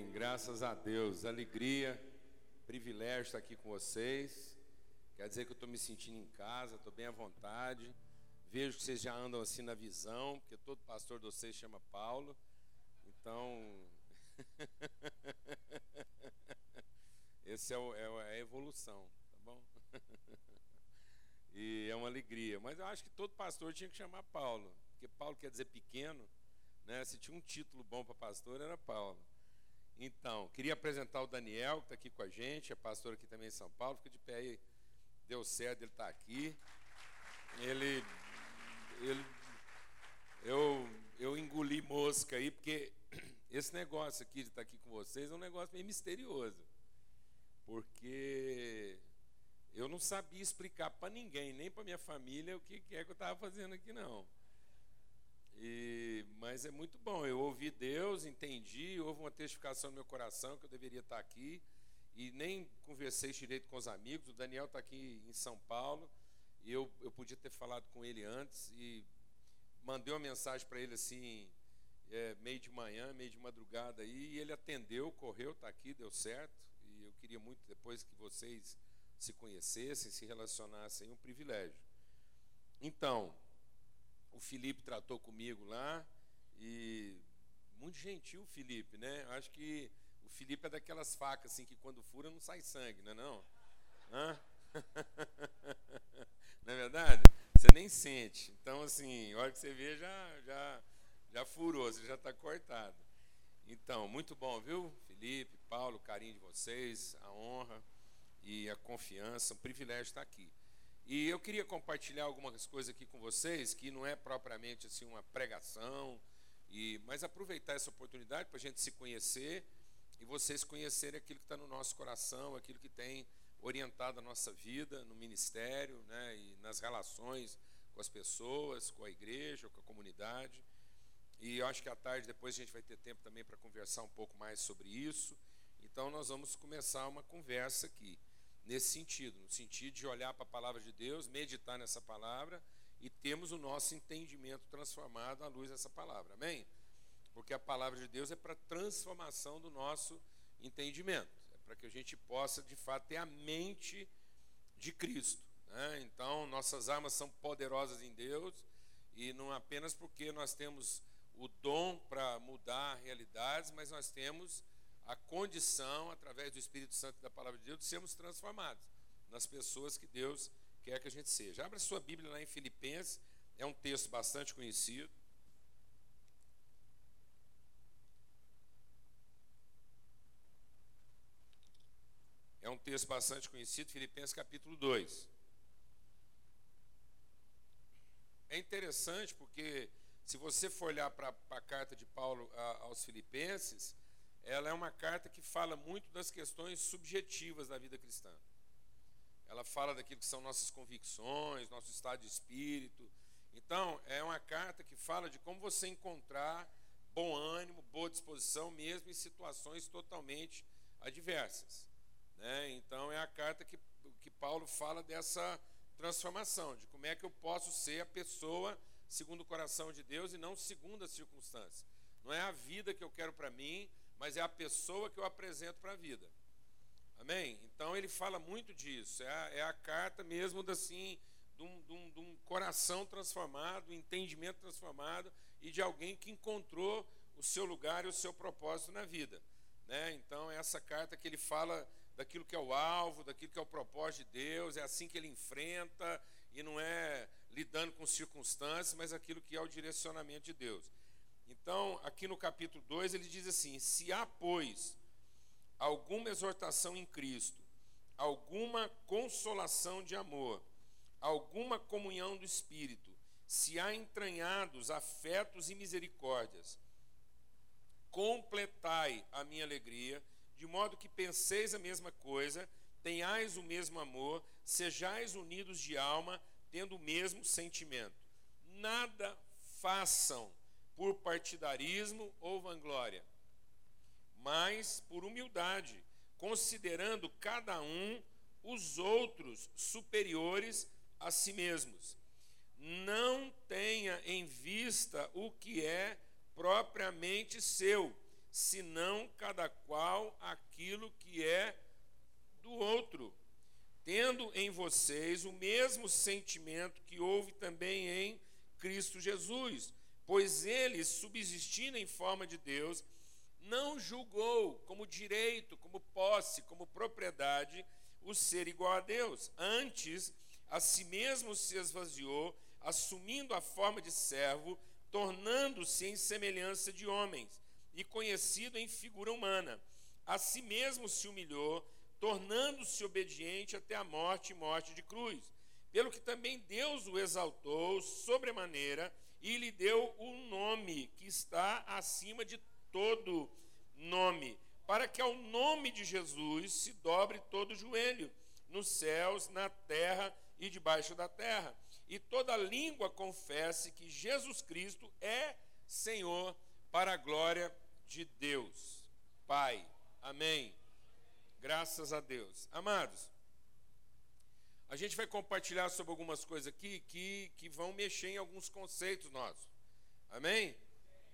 Amém. Graças a Deus. Alegria, privilégio estar aqui com vocês. Quer dizer que eu estou me sentindo em casa, estou bem à vontade. Vejo que vocês já andam assim na visão, porque todo pastor de vocês chama Paulo. Então, esse é, o, é a evolução, tá bom? e é uma alegria. Mas eu acho que todo pastor tinha que chamar Paulo, porque Paulo quer dizer pequeno. Né? Se tinha um título bom para pastor, era Paulo. Então, queria apresentar o Daniel, que está aqui com a gente, é pastor aqui também em São Paulo. Fica de pé aí, deu certo, ele está aqui. Ele, ele, eu, eu engoli mosca aí, porque esse negócio aqui de estar tá aqui com vocês é um negócio meio misterioso. Porque eu não sabia explicar para ninguém, nem para minha família, o que é que eu estava fazendo aqui, não. E, mas é muito bom. Eu ouvi Deus, entendi, houve uma testificação no meu coração que eu deveria estar aqui. E nem conversei direito com os amigos. O Daniel está aqui em São Paulo. E eu, eu podia ter falado com ele antes. E mandei uma mensagem para ele assim, é, meio de manhã, meio de madrugada. E ele atendeu, correu, está aqui, deu certo. E eu queria muito depois que vocês se conhecessem, se relacionassem. Um privilégio. Então, o Felipe tratou comigo lá e muito gentil o Felipe, né? Acho que o Felipe é daquelas facas assim que quando fura não sai sangue, não é não? Hã? não é verdade? Você nem sente. Então assim, a hora que você vê já já já furou, você já está cortado. Então, muito bom, viu? Felipe, Paulo, carinho de vocês, a honra e a confiança, um privilégio estar aqui. E eu queria compartilhar algumas coisas aqui com vocês, que não é propriamente assim uma pregação, e, mas aproveitar essa oportunidade para a gente se conhecer e vocês conhecerem aquilo que está no nosso coração, aquilo que tem orientado a nossa vida no ministério né, e nas relações com as pessoas, com a igreja, com a comunidade. E eu acho que à tarde depois a gente vai ter tempo também para conversar um pouco mais sobre isso. Então nós vamos começar uma conversa aqui nesse sentido, no sentido de olhar para a palavra de Deus, meditar nessa palavra e temos o nosso entendimento transformado à luz dessa palavra. Amém? Porque a palavra de Deus é para transformação do nosso entendimento, é para que a gente possa de fato ter a mente de Cristo. Né? Então, nossas armas são poderosas em Deus e não apenas porque nós temos o dom para mudar realidades, mas nós temos a condição, através do Espírito Santo da palavra de Deus, de sermos transformados nas pessoas que Deus quer que a gente seja. Abra sua Bíblia lá em Filipenses, é um texto bastante conhecido. É um texto bastante conhecido, Filipenses capítulo 2. É interessante porque, se você for olhar para a carta de Paulo a, aos Filipenses, ela é uma carta que fala muito das questões subjetivas da vida cristã. Ela fala daquilo que são nossas convicções, nosso estado de espírito. Então, é uma carta que fala de como você encontrar bom ânimo, boa disposição, mesmo em situações totalmente adversas. Né? Então, é a carta que, que Paulo fala dessa transformação, de como é que eu posso ser a pessoa segundo o coração de Deus e não segundo as circunstâncias. Não é a vida que eu quero para mim, mas é a pessoa que eu apresento para a vida. Amém? Então ele fala muito disso. É a, é a carta mesmo assim, de um, de, um, de um coração transformado, um entendimento transformado e de alguém que encontrou o seu lugar e o seu propósito na vida. Né? Então, é essa carta que ele fala daquilo que é o alvo, daquilo que é o propósito de Deus, é assim que ele enfrenta, e não é lidando com circunstâncias, mas aquilo que é o direcionamento de Deus. Então, aqui no capítulo 2, ele diz assim: Se há, pois, alguma exortação em Cristo, alguma consolação de amor, alguma comunhão do Espírito, se há entranhados afetos e misericórdias, completai a minha alegria, de modo que penseis a mesma coisa, tenhais o mesmo amor, sejais unidos de alma, tendo o mesmo sentimento. Nada façam por partidarismo ou vanglória, mas por humildade, considerando cada um os outros superiores a si mesmos. Não tenha em vista o que é propriamente seu, senão cada qual aquilo que é do outro, tendo em vocês o mesmo sentimento que houve também em Cristo Jesus, pois ele, subsistindo em forma de Deus, não julgou como direito, como posse, como propriedade o ser igual a Deus. Antes, a si mesmo se esvaziou, assumindo a forma de servo, tornando-se em semelhança de homens e conhecido em figura humana. A si mesmo se humilhou, tornando-se obediente até a morte e morte de cruz. Pelo que também Deus o exaltou sobremaneira e lhe deu o um nome que está acima de todo nome, para que ao nome de Jesus se dobre todo joelho, nos céus, na terra e debaixo da terra, e toda língua confesse que Jesus Cristo é Senhor para a glória de Deus. Pai. Amém. Graças a Deus. Amados, a gente vai compartilhar sobre algumas coisas aqui que, que vão mexer em alguns conceitos nossos. Amém?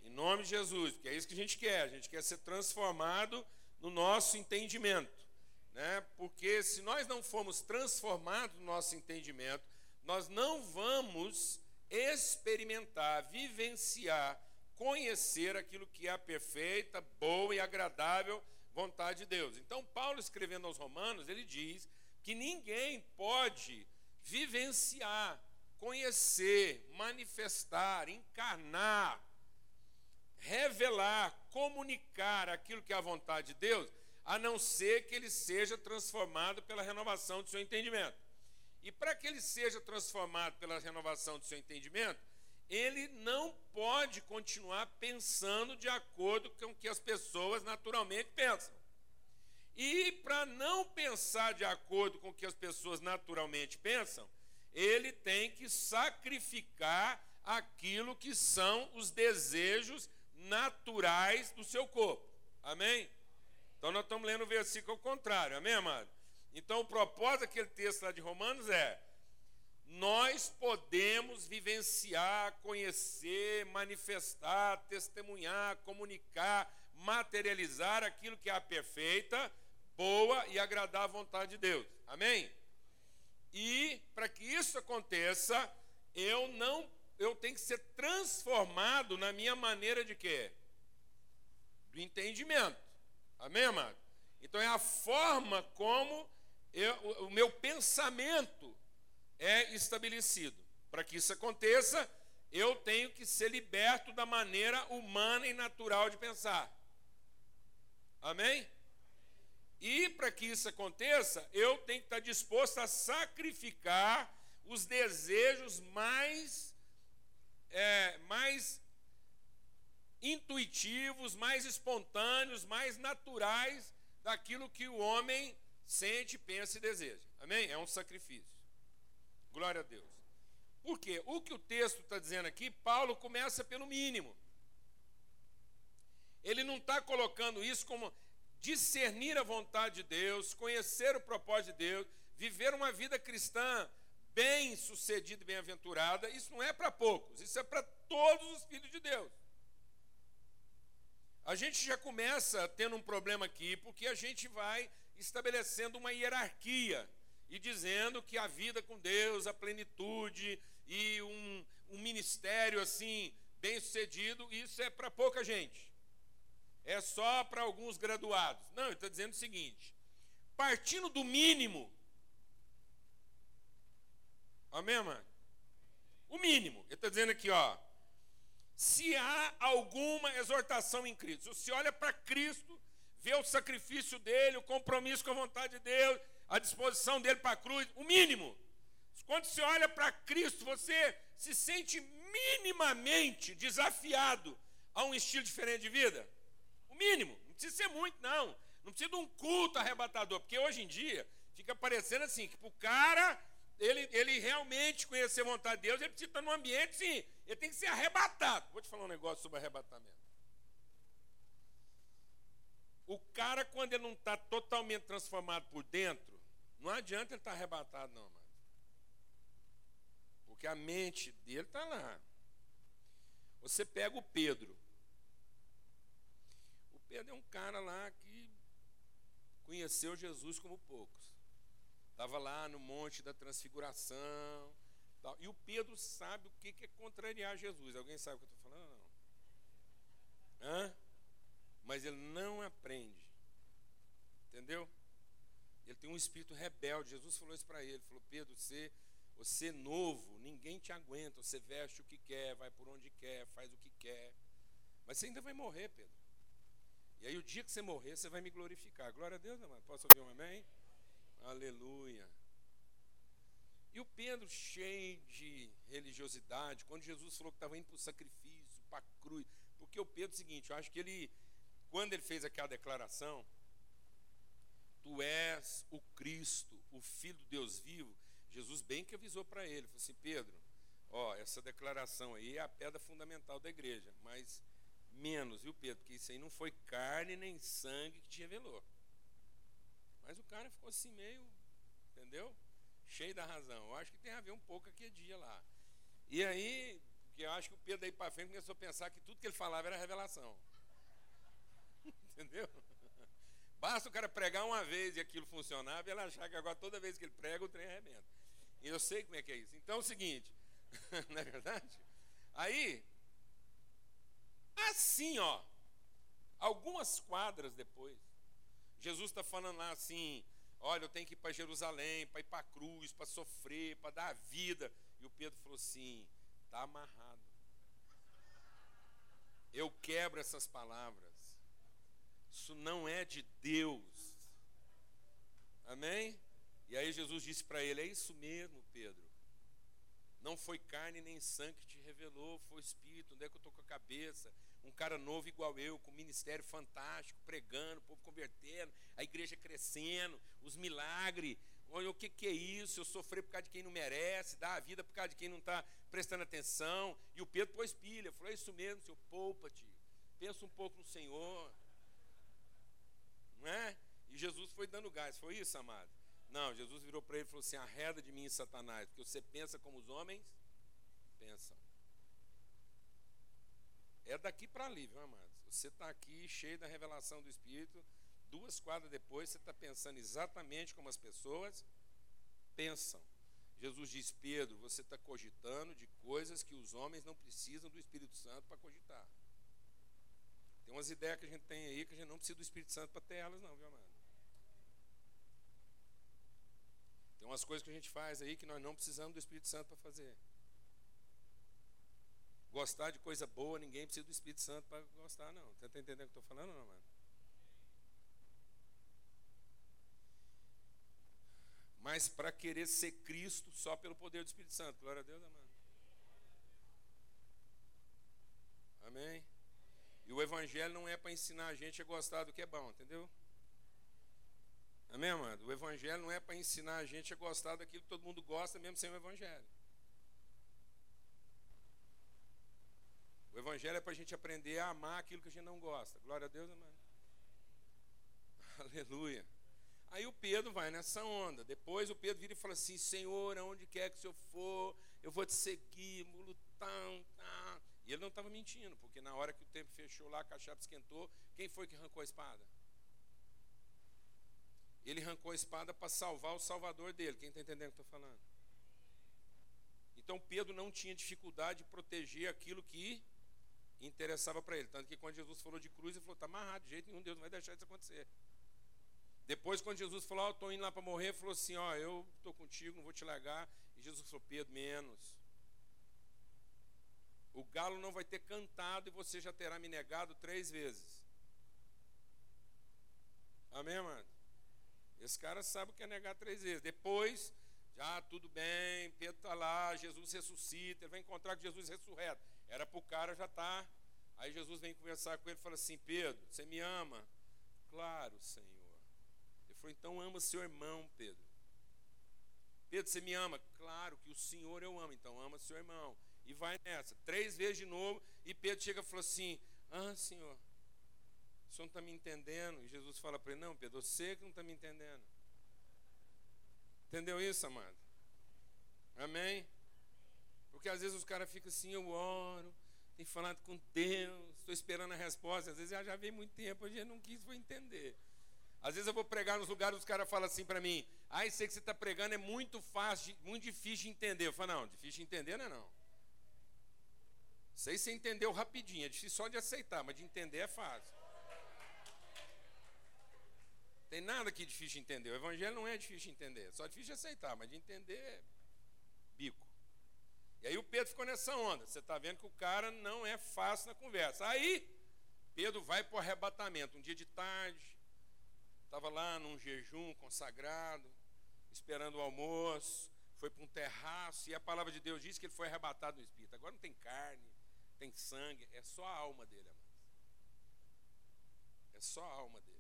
Em nome de Jesus, porque é isso que a gente quer. A gente quer ser transformado no nosso entendimento. Né? Porque se nós não formos transformados no nosso entendimento, nós não vamos experimentar, vivenciar conhecer aquilo que é a perfeita, boa e agradável vontade de Deus. Então, Paulo escrevendo aos Romanos, ele diz que ninguém pode vivenciar, conhecer, manifestar, encarnar, revelar, comunicar aquilo que é a vontade de Deus, a não ser que ele seja transformado pela renovação do seu entendimento. E para que ele seja transformado pela renovação do seu entendimento, ele não pode continuar pensando de acordo com o que as pessoas naturalmente pensam. E para não pensar de acordo com o que as pessoas naturalmente pensam, ele tem que sacrificar aquilo que são os desejos naturais do seu corpo. Amém? Então nós estamos lendo o versículo ao contrário, amém, amado? Então o propósito daquele texto lá de Romanos é nós podemos vivenciar, conhecer, manifestar, testemunhar, comunicar, materializar aquilo que é a perfeita, boa e agradar à vontade de Deus. Amém? E para que isso aconteça, eu não eu tenho que ser transformado na minha maneira de quê? Do entendimento. Amém, amado? Então é a forma como eu, o meu pensamento é estabelecido. Para que isso aconteça, eu tenho que ser liberto da maneira humana e natural de pensar. Amém? E para que isso aconteça, eu tenho que estar disposto a sacrificar os desejos mais, é, mais intuitivos, mais espontâneos, mais naturais daquilo que o homem sente, pensa e deseja. Amém? É um sacrifício. Glória a Deus. Por quê? O que o texto está dizendo aqui, Paulo começa pelo mínimo. Ele não está colocando isso como discernir a vontade de Deus, conhecer o propósito de Deus, viver uma vida cristã bem sucedida e bem-aventurada. Isso não é para poucos, isso é para todos os filhos de Deus. A gente já começa tendo um problema aqui, porque a gente vai estabelecendo uma hierarquia e dizendo que a vida com Deus, a plenitude e um, um ministério assim bem sucedido, isso é para pouca gente. É só para alguns graduados. Não, ele está dizendo o seguinte: partindo do mínimo, amém, mano? O mínimo, ele está dizendo aqui, ó. Se há alguma exortação em Cristo, se olha para Cristo, vê o sacrifício dele, o compromisso com a vontade de Deus, a disposição dele para a cruz, o mínimo. Quando você olha para Cristo, você se sente minimamente desafiado a um estilo diferente de vida? Mínimo. Não precisa ser muito, não. Não precisa de um culto arrebatador, porque hoje em dia fica parecendo assim, que o cara, ele, ele realmente conhecer a vontade de Deus, ele precisa estar num ambiente, sim, ele tem que ser arrebatado. Vou te falar um negócio sobre arrebatamento. O cara, quando ele não está totalmente transformado por dentro, não adianta ele estar tá arrebatado, não, mano. Porque a mente dele está lá. Você pega o Pedro. Pedro é um cara lá que conheceu Jesus como poucos. Estava lá no Monte da Transfiguração. Tal. E o Pedro sabe o que é contrariar Jesus. Alguém sabe o que eu estou falando? Não. Hã? Mas ele não aprende. Entendeu? Ele tem um espírito rebelde. Jesus falou isso para ele. Falou, Pedro, você, você é novo, ninguém te aguenta. Você veste o que quer, vai por onde quer, faz o que quer. Mas você ainda vai morrer, Pedro. E aí o dia que você morrer, você vai me glorificar. Glória a Deus, amado. Posso ouvir um amém? Aleluia. E o Pedro, cheio de religiosidade, quando Jesus falou que estava indo para o sacrifício, para a cruz. Porque o Pedro, é o seguinte, eu acho que ele, quando ele fez aquela declaração, Tu és o Cristo, o Filho do Deus vivo, Jesus bem que avisou para ele, falou assim, Pedro, ó, essa declaração aí é a pedra fundamental da igreja, mas menos, viu, Pedro? Porque isso aí não foi carne nem sangue que te revelou. Mas o cara ficou assim meio, entendeu? Cheio da razão. Eu acho que tem a ver um pouco aquele dia lá. E aí, porque eu acho que o Pedro aí para frente começou a pensar que tudo que ele falava era revelação. entendeu? Basta o cara pregar uma vez e aquilo funcionava e ele achar que agora toda vez que ele prega o trem arrebenta. E eu sei como é que é isso. Então é o seguinte, não é verdade? Aí, Assim, ó, algumas quadras depois, Jesus está falando lá assim: olha, eu tenho que ir para Jerusalém, para ir para a cruz, para sofrer, para dar a vida. E o Pedro falou assim: está amarrado. Eu quebro essas palavras. Isso não é de Deus. Amém? E aí Jesus disse para ele: É isso mesmo, Pedro. Não foi carne nem sangue que te revelou, foi Espírito. Onde é que eu estou com a cabeça? Um cara novo igual eu, com um ministério fantástico, pregando, o povo convertendo, a igreja crescendo, os milagres. Olha, o que, que é isso? Eu sofri por causa de quem não merece, dar a vida por causa de quem não está prestando atenção. E o Pedro pôs pilha, falou: é isso mesmo, seu poupa-te, pensa um pouco no Senhor. Não é? E Jesus foi dando gás, foi isso, amado? Não, Jesus virou para ele e falou assim: arreda de mim, Satanás, porque você pensa como os homens pensam. É daqui para ali, viu, amados? Você está aqui cheio da revelação do Espírito, duas quadras depois você está pensando exatamente como as pessoas pensam. Jesus diz: Pedro, você está cogitando de coisas que os homens não precisam do Espírito Santo para cogitar. Tem umas ideias que a gente tem aí que a gente não precisa do Espírito Santo para ter elas, não, viu, amado? Tem umas coisas que a gente faz aí que nós não precisamos do Espírito Santo para fazer. Gostar de coisa boa, ninguém precisa do Espírito Santo para gostar, não. Você está entendendo o que eu estou falando, não, mano? Mas para querer ser Cristo só pelo poder do Espírito Santo. Glória a Deus, amado. Amém? E o Evangelho não é para ensinar a gente a gostar do que é bom, entendeu? Amém, amado? O Evangelho não é para ensinar a gente a gostar daquilo que todo mundo gosta, mesmo sem o Evangelho. O Evangelho é para a gente aprender a amar aquilo que a gente não gosta. Glória a Deus, amado. Aleluia. Aí o Pedro vai nessa onda. Depois o Pedro vira e fala assim: Senhor, aonde quer que o Senhor for, eu vou te seguir, mulutão, tá. E ele não estava mentindo, porque na hora que o tempo fechou lá, a cachaça esquentou, quem foi que arrancou a espada? Ele arrancou a espada para salvar o salvador dele. Quem está entendendo o que eu estou falando? Então Pedro não tinha dificuldade de proteger aquilo que interessava para ele. Tanto que quando Jesus falou de cruz, ele falou: está amarrado, de jeito nenhum, Deus não vai deixar isso acontecer. Depois, quando Jesus falou: oh, estou indo lá para morrer, ele falou assim: Ó, oh, eu estou contigo, não vou te largar. E Jesus falou: Pedro, menos. O galo não vai ter cantado e você já terá me negado três vezes. Amém, mano? Esse cara sabe o que é negar três vezes. Depois, já tudo bem, Pedro está lá, Jesus ressuscita, ele vai encontrar com Jesus ressurreto. Era para o cara já. Tá. Aí Jesus vem conversar com ele e fala assim: Pedro, você me ama? Claro, Senhor. Ele falou: então ama seu irmão, Pedro. Pedro, você me ama? Claro que o Senhor eu amo, então ama seu irmão. E vai nessa. Três vezes de novo. E Pedro chega e falou assim: Ah, Senhor, o Senhor não está me entendendo. E Jesus fala para ele: Não, Pedro, você que não está me entendendo. Entendeu isso, amado? Amém? Porque às vezes os caras ficam assim, eu oro, tenho falado com Deus, estou esperando a resposta. Às vezes já, já vem muito tempo, a gente não quis foi entender. Às vezes eu vou pregar nos lugares, os caras falam assim para mim: Ah, isso aí que você está pregando é muito fácil, muito difícil de entender. Eu falo: Não, difícil de entender não é não. Aí você entendeu rapidinho, é difícil só de aceitar, mas de entender é fácil. Tem nada aqui difícil de entender. O evangelho não é difícil de entender, é só difícil de aceitar, mas de entender é. E aí o Pedro ficou nessa onda. Você está vendo que o cara não é fácil na conversa. Aí Pedro vai para o arrebatamento. Um dia de tarde, estava lá num jejum consagrado, esperando o almoço, foi para um terraço, e a palavra de Deus diz que ele foi arrebatado no espírito. Agora não tem carne, tem sangue, é só a alma dele, amados. É só a alma dele.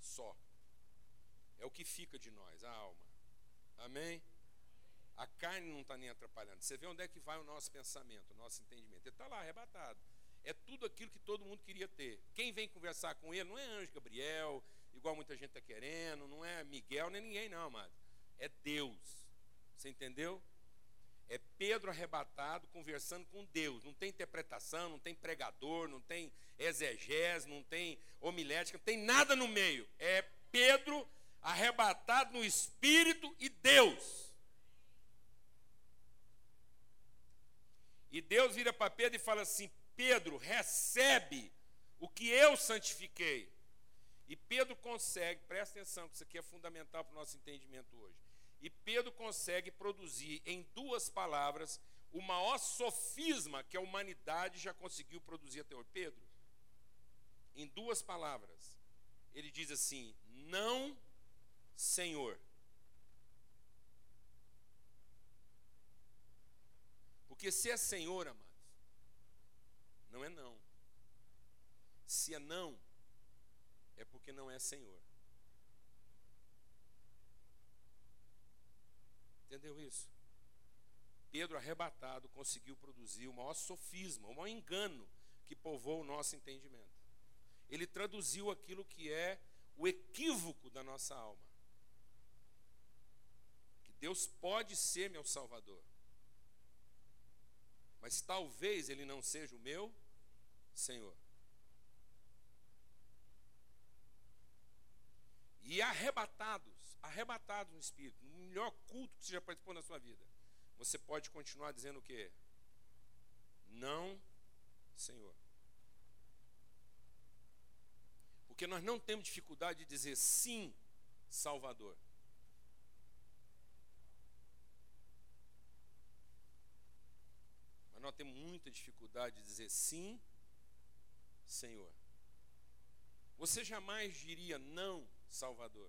Só. É o que fica de nós, a alma. Amém? A carne não está nem atrapalhando. Você vê onde é que vai o nosso pensamento, o nosso entendimento. Ele está lá arrebatado. É tudo aquilo que todo mundo queria ter. Quem vem conversar com ele não é anjo Gabriel, igual muita gente está querendo, não é Miguel, nem ninguém, não, amado. É Deus. Você entendeu? É Pedro arrebatado conversando com Deus. Não tem interpretação, não tem pregador, não tem exegese, não tem homilética, não tem nada no meio. É Pedro arrebatado no Espírito e Deus. E Deus vira para Pedro e fala assim: Pedro, recebe o que eu santifiquei. E Pedro consegue, presta atenção, que isso aqui é fundamental para o nosso entendimento hoje. E Pedro consegue produzir em duas palavras o maior sofisma que a humanidade já conseguiu produzir até hoje. Pedro, em duas palavras, ele diz assim: Não, Senhor. Porque se é Senhor, amados, não é não. Se é não, é porque não é Senhor. Entendeu isso? Pedro, arrebatado, conseguiu produzir o maior sofisma, o maior engano que povoou o nosso entendimento. Ele traduziu aquilo que é o equívoco da nossa alma. Que Deus pode ser meu Salvador, mas talvez Ele não seja o meu Senhor. e arrebatados, arrebatados no espírito, no melhor culto que você já participou na sua vida, você pode continuar dizendo o quê? Não, Senhor. Porque nós não temos dificuldade de dizer sim, Salvador. Mas nós temos muita dificuldade de dizer sim, Senhor. Você jamais diria não, Salvador.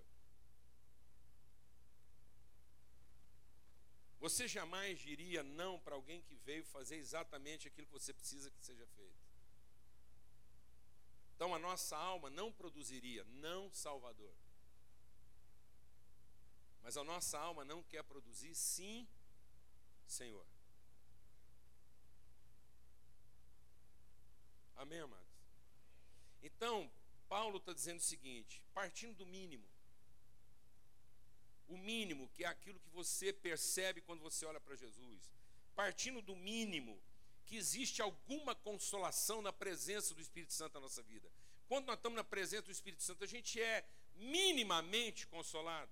Você jamais diria não para alguém que veio fazer exatamente aquilo que você precisa que seja feito. Então a nossa alma não produziria não Salvador. Mas a nossa alma não quer produzir sim, Senhor. Amém, amados? Então, Paulo está dizendo o seguinte: partindo do mínimo, o mínimo, que é aquilo que você percebe quando você olha para Jesus, partindo do mínimo, que existe alguma consolação na presença do Espírito Santo na nossa vida. Quando nós estamos na presença do Espírito Santo, a gente é minimamente consolado.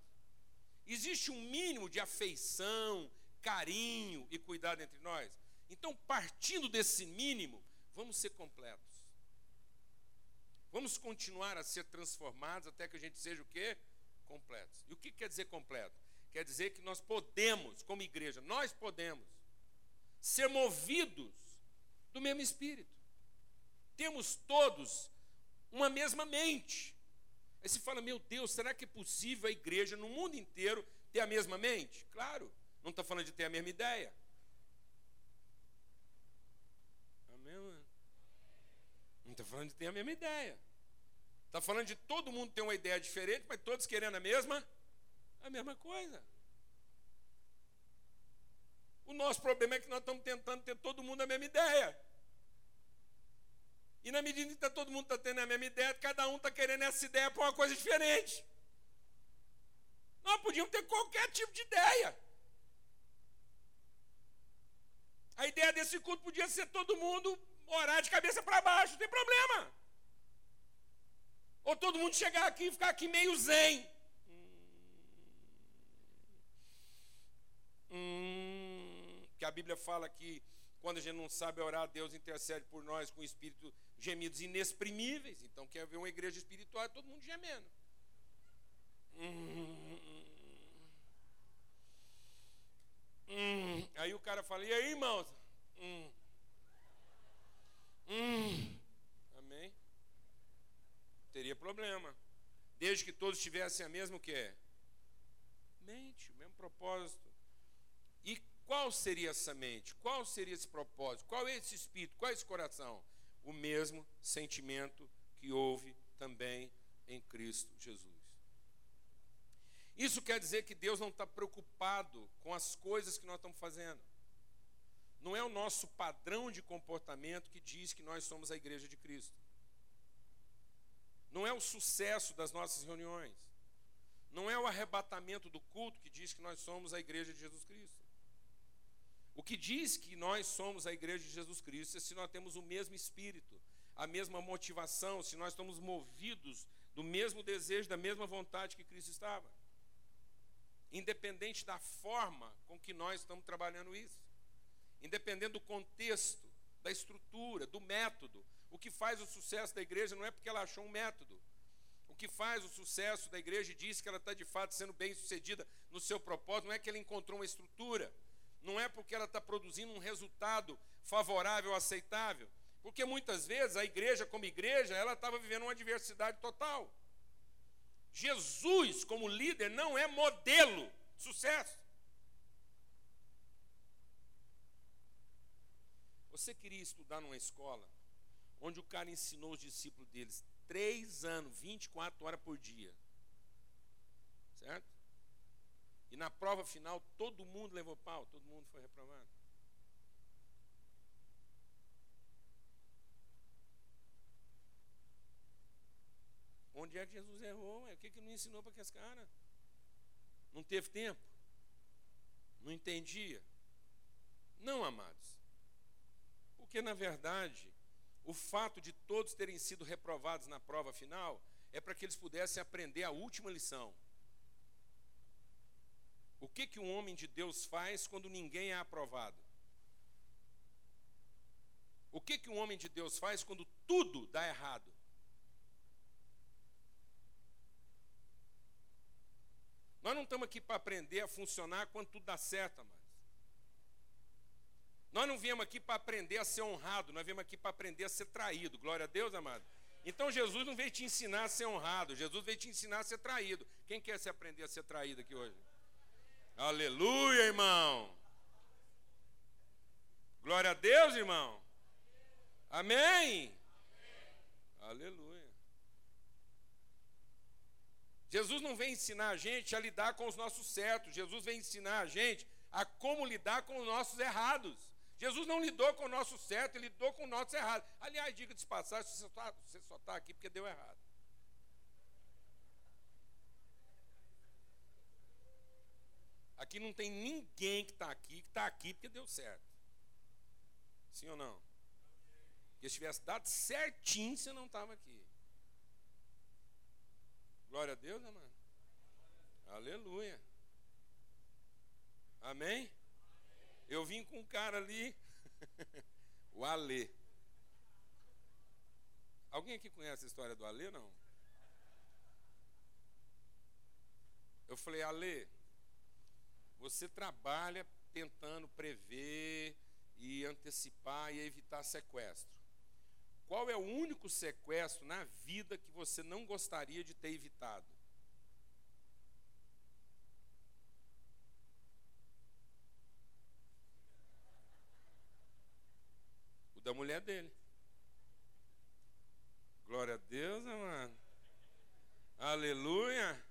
Existe um mínimo de afeição, carinho e cuidado entre nós. Então, partindo desse mínimo, vamos ser completos. Vamos continuar a ser transformados até que a gente seja o quê? Completos. E o que quer dizer completo? Quer dizer que nós podemos, como igreja, nós podemos ser movidos do mesmo espírito. Temos todos uma mesma mente. Aí se fala, meu Deus, será que é possível a igreja no mundo inteiro ter a mesma mente? Claro, não está falando de ter a mesma ideia. De ter a mesma ideia. Está falando de todo mundo ter uma ideia diferente, mas todos querendo a mesma, a mesma coisa. O nosso problema é que nós estamos tentando ter todo mundo a mesma ideia. E na medida que tá, todo mundo está tendo a mesma ideia, cada um está querendo essa ideia para uma coisa diferente. Nós podíamos ter qualquer tipo de ideia. A ideia desse culto podia ser todo mundo orar de cabeça para baixo, não tem problema. Ou todo mundo chegar aqui e ficar aqui meio zen. Hum, que a Bíblia fala que quando a gente não sabe orar, Deus intercede por nós com espírito gemidos inexprimíveis. Então quer ver uma igreja espiritual, todo mundo gemendo. Hum, hum. Aí o cara fala, e aí, irmãos? Hum. Hum. Amém? Teria problema. Desde que todos tivessem a mesma o que? Mente, o mesmo propósito. E qual seria essa mente? Qual seria esse propósito? Qual é esse espírito? Qual é esse coração? O mesmo sentimento que houve também em Cristo Jesus. Isso quer dizer que Deus não está preocupado com as coisas que nós estamos fazendo. Não é o nosso padrão de comportamento que diz que nós somos a igreja de Cristo. Não é o sucesso das nossas reuniões. Não é o arrebatamento do culto que diz que nós somos a igreja de Jesus Cristo. O que diz que nós somos a igreja de Jesus Cristo é se nós temos o mesmo espírito, a mesma motivação, se nós estamos movidos do mesmo desejo, da mesma vontade que Cristo estava. Independente da forma com que nós estamos trabalhando isso independente do contexto, da estrutura, do método. O que faz o sucesso da igreja não é porque ela achou um método. O que faz o sucesso da igreja e diz que ela está de fato sendo bem sucedida no seu propósito, não é que ela encontrou uma estrutura, não é porque ela está produzindo um resultado favorável, aceitável. Porque muitas vezes a igreja, como igreja, ela estava vivendo uma diversidade total. Jesus, como líder, não é modelo de sucesso. Você queria estudar numa escola onde o cara ensinou os discípulos deles três anos, 24 horas por dia. Certo? E na prova final todo mundo levou pau, todo mundo foi reprovado. Onde é que Jesus errou? O que, que não ensinou para aqueles caras? Não teve tempo? Não entendia? Não, amados. Porque, na verdade, o fato de todos terem sido reprovados na prova final é para que eles pudessem aprender a última lição. O que, que um homem de Deus faz quando ninguém é aprovado? O que, que um homem de Deus faz quando tudo dá errado? Nós não estamos aqui para aprender a funcionar quando tudo dá certo, amado. Nós não viemos aqui para aprender a ser honrado, nós viemos aqui para aprender a ser traído. Glória a Deus, amado. Então Jesus não veio te ensinar a ser honrado, Jesus veio te ensinar a ser traído. Quem quer se aprender a ser traído aqui hoje? Aleluia, irmão. Glória a Deus, irmão. Amém? Amém. Aleluia. Jesus não vem ensinar a gente a lidar com os nossos certos, Jesus vem ensinar a gente a como lidar com os nossos errados. Jesus não lidou com o nosso certo, ele lidou com o nosso errado. Aliás, diga de passagem, você só está tá aqui porque deu errado. Aqui não tem ninguém que está aqui, que está aqui porque deu certo. Sim ou não? Porque se tivesse dado certinho, você não estava aqui. Glória a Deus, né? Aleluia. Amém? Eu vim com um cara ali, o Alê. Alguém aqui conhece a história do Alê, não? Eu falei, Alê, você trabalha tentando prever e antecipar e evitar sequestro. Qual é o único sequestro na vida que você não gostaria de ter evitado? Da mulher dele. Glória a Deus, amado. Aleluia.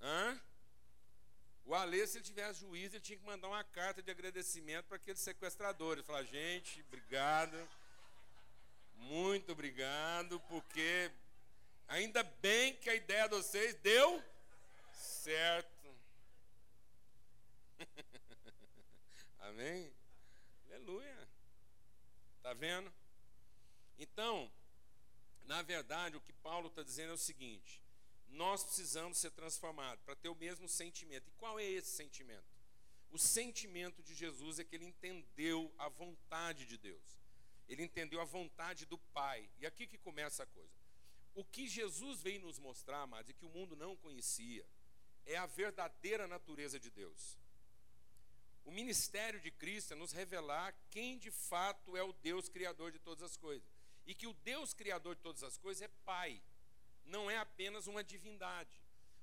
Hã? O Alê, se ele tivesse juízo, ele tinha que mandar uma carta de agradecimento para aqueles sequestradores. Falar, gente, obrigado. Muito obrigado, porque ainda bem que a ideia de vocês deu certo. Amém? Aleluia. Tá vendo? Então, na verdade, o que Paulo está dizendo é o seguinte: nós precisamos ser transformados para ter o mesmo sentimento. E qual é esse sentimento? O sentimento de Jesus é que ele entendeu a vontade de Deus. Ele entendeu a vontade do Pai. E aqui que começa a coisa. O que Jesus veio nos mostrar, amados, e que o mundo não conhecia, é a verdadeira natureza de Deus. O ministério de Cristo é nos revelar quem de fato é o Deus criador de todas as coisas. E que o Deus criador de todas as coisas é Pai, não é apenas uma divindade.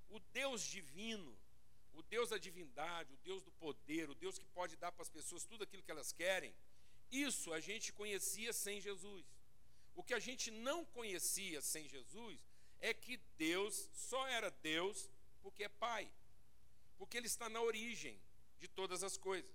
O Deus divino, o Deus da divindade, o Deus do poder, o Deus que pode dar para as pessoas tudo aquilo que elas querem, isso a gente conhecia sem Jesus. O que a gente não conhecia sem Jesus é que Deus só era Deus porque é Pai, porque Ele está na origem de todas as coisas.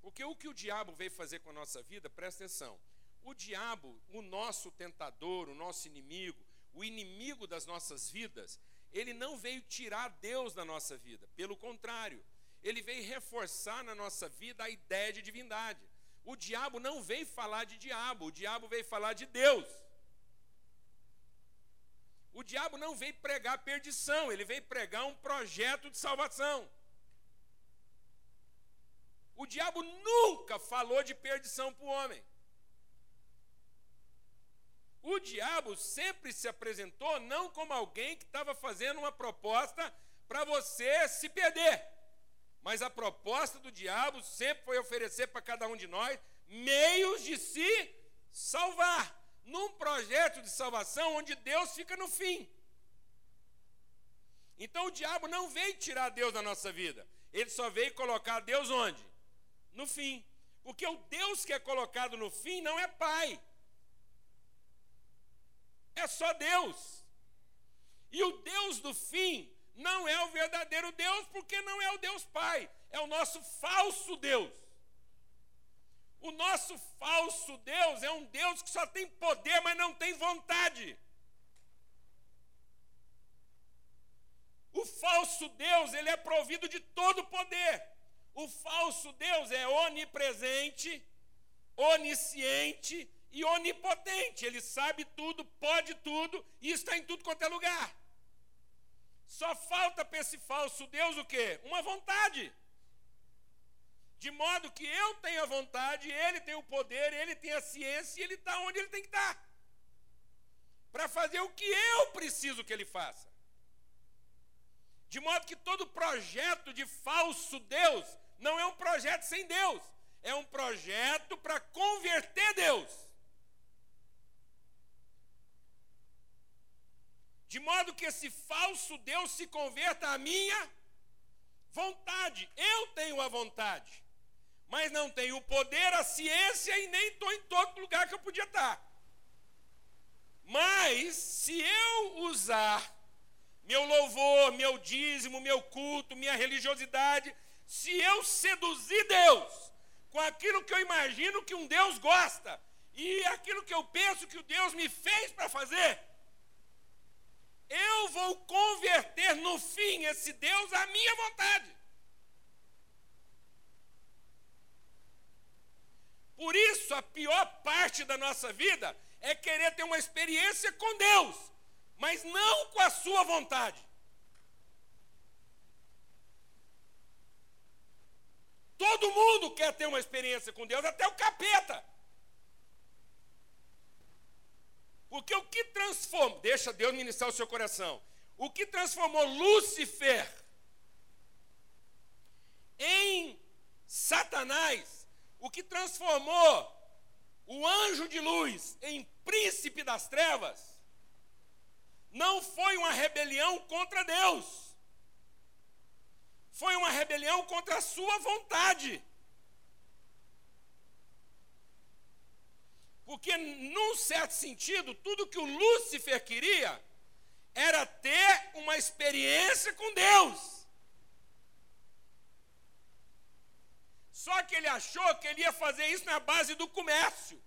Porque o que o diabo veio fazer com a nossa vida, presta atenção. O diabo, o nosso tentador, o nosso inimigo, o inimigo das nossas vidas, ele não veio tirar Deus da nossa vida. Pelo contrário, ele veio reforçar na nossa vida a ideia de divindade. O diabo não veio falar de diabo, o diabo veio falar de Deus. O diabo não veio pregar perdição, ele veio pregar um projeto de salvação. O diabo nunca falou de perdição para o homem. O diabo sempre se apresentou não como alguém que estava fazendo uma proposta para você se perder. Mas a proposta do diabo sempre foi oferecer para cada um de nós meios de se salvar, num projeto de salvação onde Deus fica no fim. Então o diabo não veio tirar Deus da nossa vida, ele só veio colocar Deus onde? No fim. Porque o Deus que é colocado no fim não é Pai, é só Deus. E o Deus do fim não é o verdadeiro Deus, porque não é o Deus Pai, é o nosso falso Deus. O nosso falso Deus é um Deus que só tem poder, mas não tem vontade. O falso Deus, ele é provido de todo poder. O falso Deus é onipresente, onisciente e onipotente. Ele sabe tudo, pode tudo e está em tudo quanto é lugar. Só falta para esse falso Deus o quê? Uma vontade. De modo que eu tenho a vontade, ele tem o poder, ele tem a ciência e ele está onde ele tem que estar. Para fazer o que eu preciso que ele faça. De modo que todo projeto de falso Deus não é um projeto sem Deus, é um projeto para converter Deus. de modo que esse falso Deus se converta à minha vontade. Eu tenho a vontade, mas não tenho o poder, a ciência e nem estou em todo lugar que eu podia estar. Mas se eu usar meu louvor, meu dízimo, meu culto, minha religiosidade, se eu seduzir Deus com aquilo que eu imagino que um Deus gosta e aquilo que eu penso que o Deus me fez para fazer, eu vou converter no fim esse Deus à minha vontade. Por isso, a pior parte da nossa vida é querer ter uma experiência com Deus, mas não com a sua vontade. Todo mundo quer ter uma experiência com Deus, até o capeta. Porque o que transformou, deixa Deus ministrar o seu coração. O que transformou Lúcifer em Satanás, o que transformou o anjo de luz em príncipe das trevas, não foi uma rebelião contra Deus, foi uma rebelião contra a sua vontade. Porque, num certo sentido, tudo que o Lúcifer queria era ter uma experiência com Deus. Só que ele achou que ele ia fazer isso na base do comércio.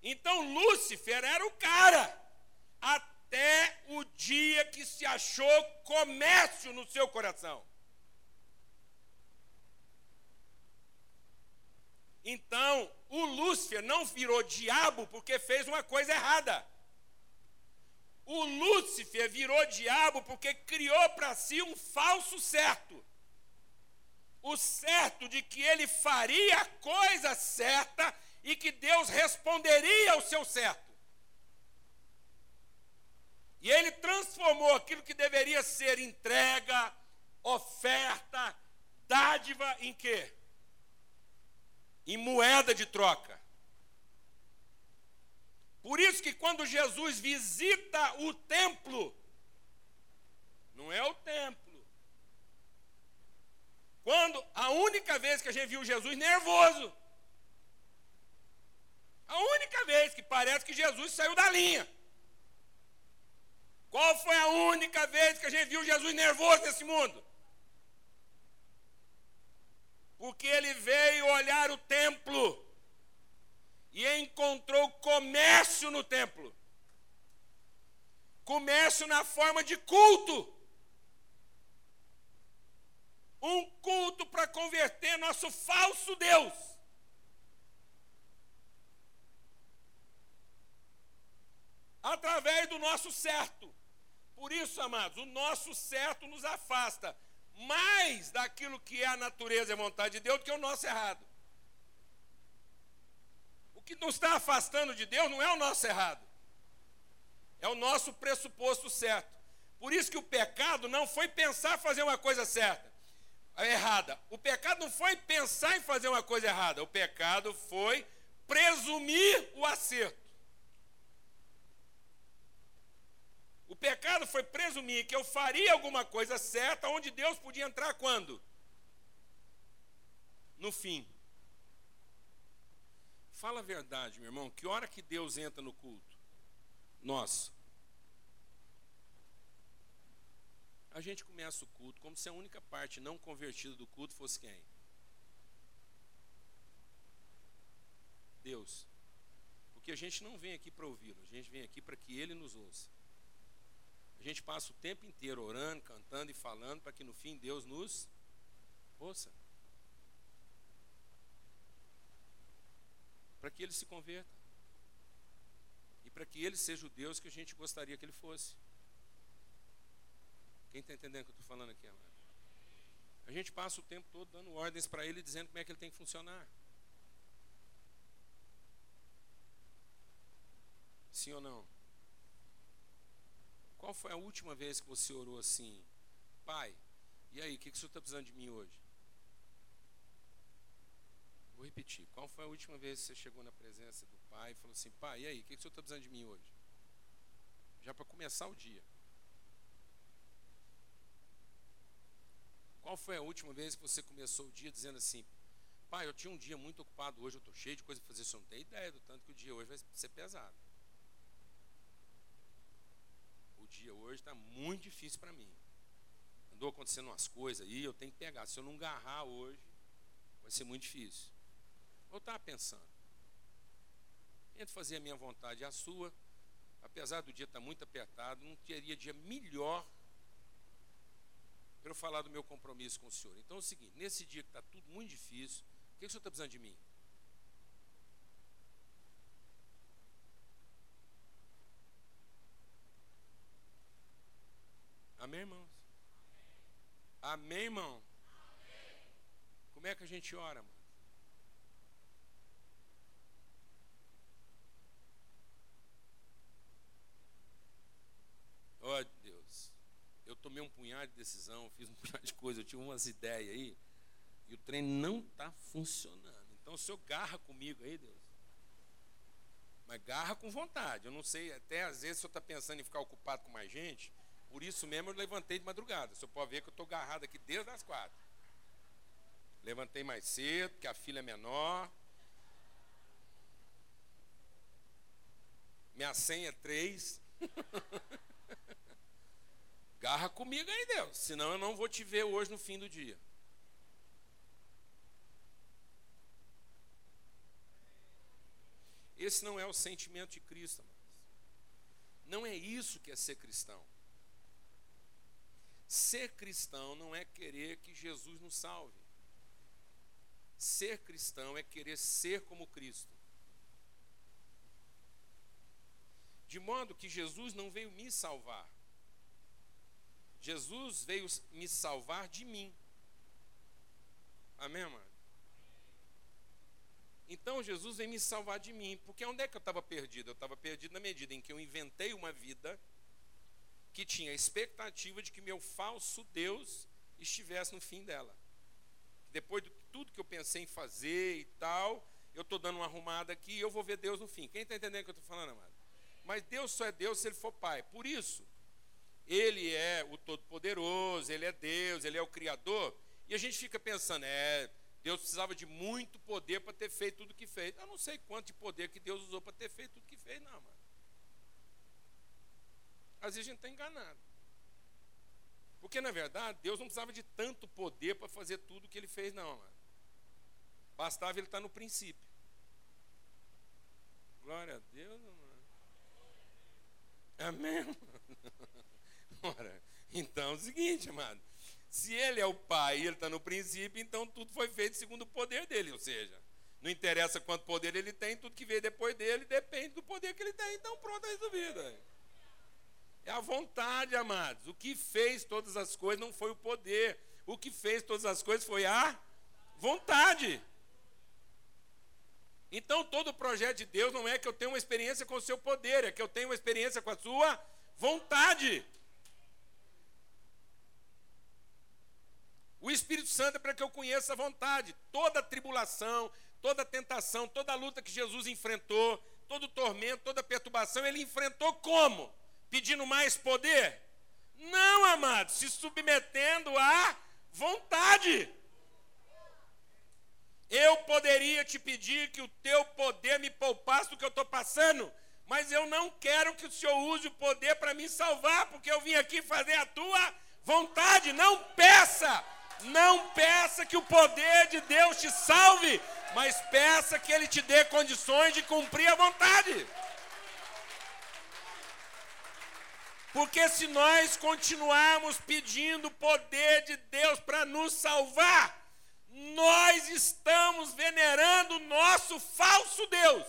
Então Lúcifer era o cara, até o dia que se achou comércio no seu coração. Então, o Lúcifer não virou diabo porque fez uma coisa errada. O Lúcifer virou diabo porque criou para si um falso certo. O certo de que ele faria a coisa certa e que Deus responderia ao seu certo. E ele transformou aquilo que deveria ser entrega, oferta, dádiva em quê? Em moeda de troca. Por isso que quando Jesus visita o templo, não é o templo. Quando a única vez que a gente viu Jesus nervoso, a única vez que parece que Jesus saiu da linha. Qual foi a única vez que a gente viu Jesus nervoso nesse mundo? Porque ele veio olhar o templo e encontrou comércio no templo. Comércio na forma de culto. Um culto para converter nosso falso Deus. Através do nosso certo. Por isso, amados, o nosso certo nos afasta mais daquilo que é a natureza e a vontade de Deus do que o nosso errado. O que nos está afastando de Deus não é o nosso errado, é o nosso pressuposto certo. Por isso que o pecado não foi pensar fazer uma coisa certa, errada. O pecado não foi pensar em fazer uma coisa errada, o pecado foi presumir o acerto. O pecado foi presumir que eu faria alguma coisa certa, onde Deus podia entrar quando? No fim. Fala a verdade, meu irmão. Que hora que Deus entra no culto? Nossa. A gente começa o culto como se a única parte não convertida do culto fosse quem? Deus. Porque a gente não vem aqui para ouvi-lo, a gente vem aqui para que ele nos ouça. A gente passa o tempo inteiro orando, cantando e falando para que no fim Deus nos ouça. Para que ele se converta. E para que ele seja o Deus que a gente gostaria que ele fosse. Quem está entendendo o que eu estou falando aqui, amado? A gente passa o tempo todo dando ordens para ele, dizendo como é que ele tem que funcionar. Sim ou não? Qual foi a última vez que você orou assim? Pai, e aí, o que, que o senhor está precisando de mim hoje? Vou repetir. Qual foi a última vez que você chegou na presença do pai e falou assim: Pai, e aí, o que, que o senhor está precisando de mim hoje? Já para começar o dia. Qual foi a última vez que você começou o dia dizendo assim: Pai, eu tinha um dia muito ocupado hoje, eu estou cheio de coisa para fazer, você não tem ideia do tanto que o dia hoje vai ser pesado. Hoje está muito difícil para mim. Andou acontecendo umas coisas aí, eu tenho que pegar. Se eu não agarrar hoje, vai ser muito difícil. Eu estava pensando. Entre fazer a minha vontade e a sua, apesar do dia estar tá muito apertado, não teria dia melhor para eu falar do meu compromisso com o Senhor. Então é o seguinte: nesse dia que está tudo muito difícil, o que, que o Senhor está precisando de mim? Amém, irmãos? Amém, irmão? Amém. Como é que a gente ora, mano? Ó oh, Deus, eu tomei um punhado de decisão, fiz um punhado de coisa, eu tive umas ideias aí, e o trem não está funcionando. Então o senhor garra comigo aí, Deus. Mas garra com vontade. Eu não sei, até às vezes o senhor está pensando em ficar ocupado com mais gente. Por isso mesmo eu levantei de madrugada. Você pode ver que eu estou agarrado aqui desde as quatro. Levantei mais cedo, porque a filha é menor. Minha senha é três. Garra comigo aí, Deus. Senão eu não vou te ver hoje no fim do dia. Esse não é o sentimento de Cristo, amados. Não é isso que é ser cristão. Ser cristão não é querer que Jesus nos salve. Ser cristão é querer ser como Cristo. De modo que Jesus não veio me salvar. Jesus veio me salvar de mim. Amém, amado? Então Jesus veio me salvar de mim. Porque onde é que eu estava perdido? Eu estava perdido na medida em que eu inventei uma vida que tinha a expectativa de que meu falso Deus estivesse no fim dela. Depois de tudo que eu pensei em fazer e tal, eu estou dando uma arrumada aqui e eu vou ver Deus no fim. Quem está entendendo o que eu estou falando, amado? Mas Deus só é Deus se Ele for Pai. Por isso, Ele é o Todo-Poderoso, Ele é Deus, Ele é o Criador. E a gente fica pensando, é, Deus precisava de muito poder para ter feito tudo que fez. Eu não sei quanto de poder que Deus usou para ter feito tudo que fez, não, mano. Às vezes a gente está enganado. Porque, na verdade, Deus não precisava de tanto poder para fazer tudo que ele fez, não. Mano. Bastava ele estar tá no princípio. Glória a Deus, mano. Amém? Ora, então é o seguinte, amado. Se ele é o pai e ele está no princípio, então tudo foi feito segundo o poder dele. Ou seja, não interessa quanto poder ele tem, tudo que veio depois dele depende do poder que ele tem. Então pronto, é resolvido. É a vontade, amados. O que fez todas as coisas não foi o poder. O que fez todas as coisas foi a vontade. Então, todo projeto de Deus não é que eu tenha uma experiência com o seu poder, é que eu tenha uma experiência com a sua vontade. O Espírito Santo é para que eu conheça a vontade. Toda tribulação, toda tentação, toda luta que Jesus enfrentou, todo tormento, toda perturbação, ele enfrentou como? Pedindo mais poder? Não, amado, se submetendo à vontade. Eu poderia te pedir que o teu poder me poupasse do que eu estou passando, mas eu não quero que o Senhor use o poder para me salvar, porque eu vim aqui fazer a tua vontade. Não peça, não peça que o poder de Deus te salve, mas peça que Ele te dê condições de cumprir a vontade. Porque se nós continuarmos pedindo o poder de Deus para nos salvar, nós estamos venerando o nosso falso Deus.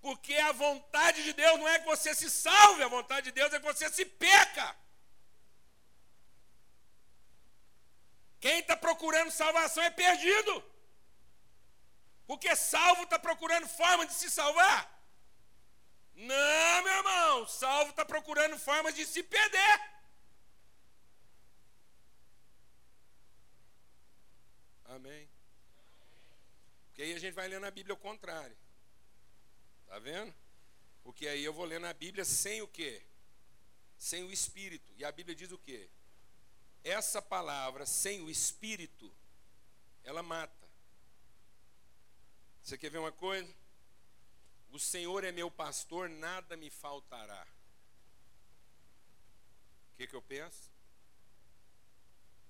Porque a vontade de Deus não é que você se salve, a vontade de Deus é que você se peca. Quem está procurando salvação é perdido. Porque salvo está procurando forma de se salvar. Não, meu irmão, salvo está procurando formas de se perder. Amém. Porque aí a gente vai lendo a Bíblia ao contrário. Tá vendo? Porque aí eu vou lendo a Bíblia sem o quê? Sem o Espírito. E a Bíblia diz o quê? Essa palavra, sem o Espírito, ela mata. Você quer ver uma coisa? O Senhor é meu pastor, nada me faltará. O que, que eu penso?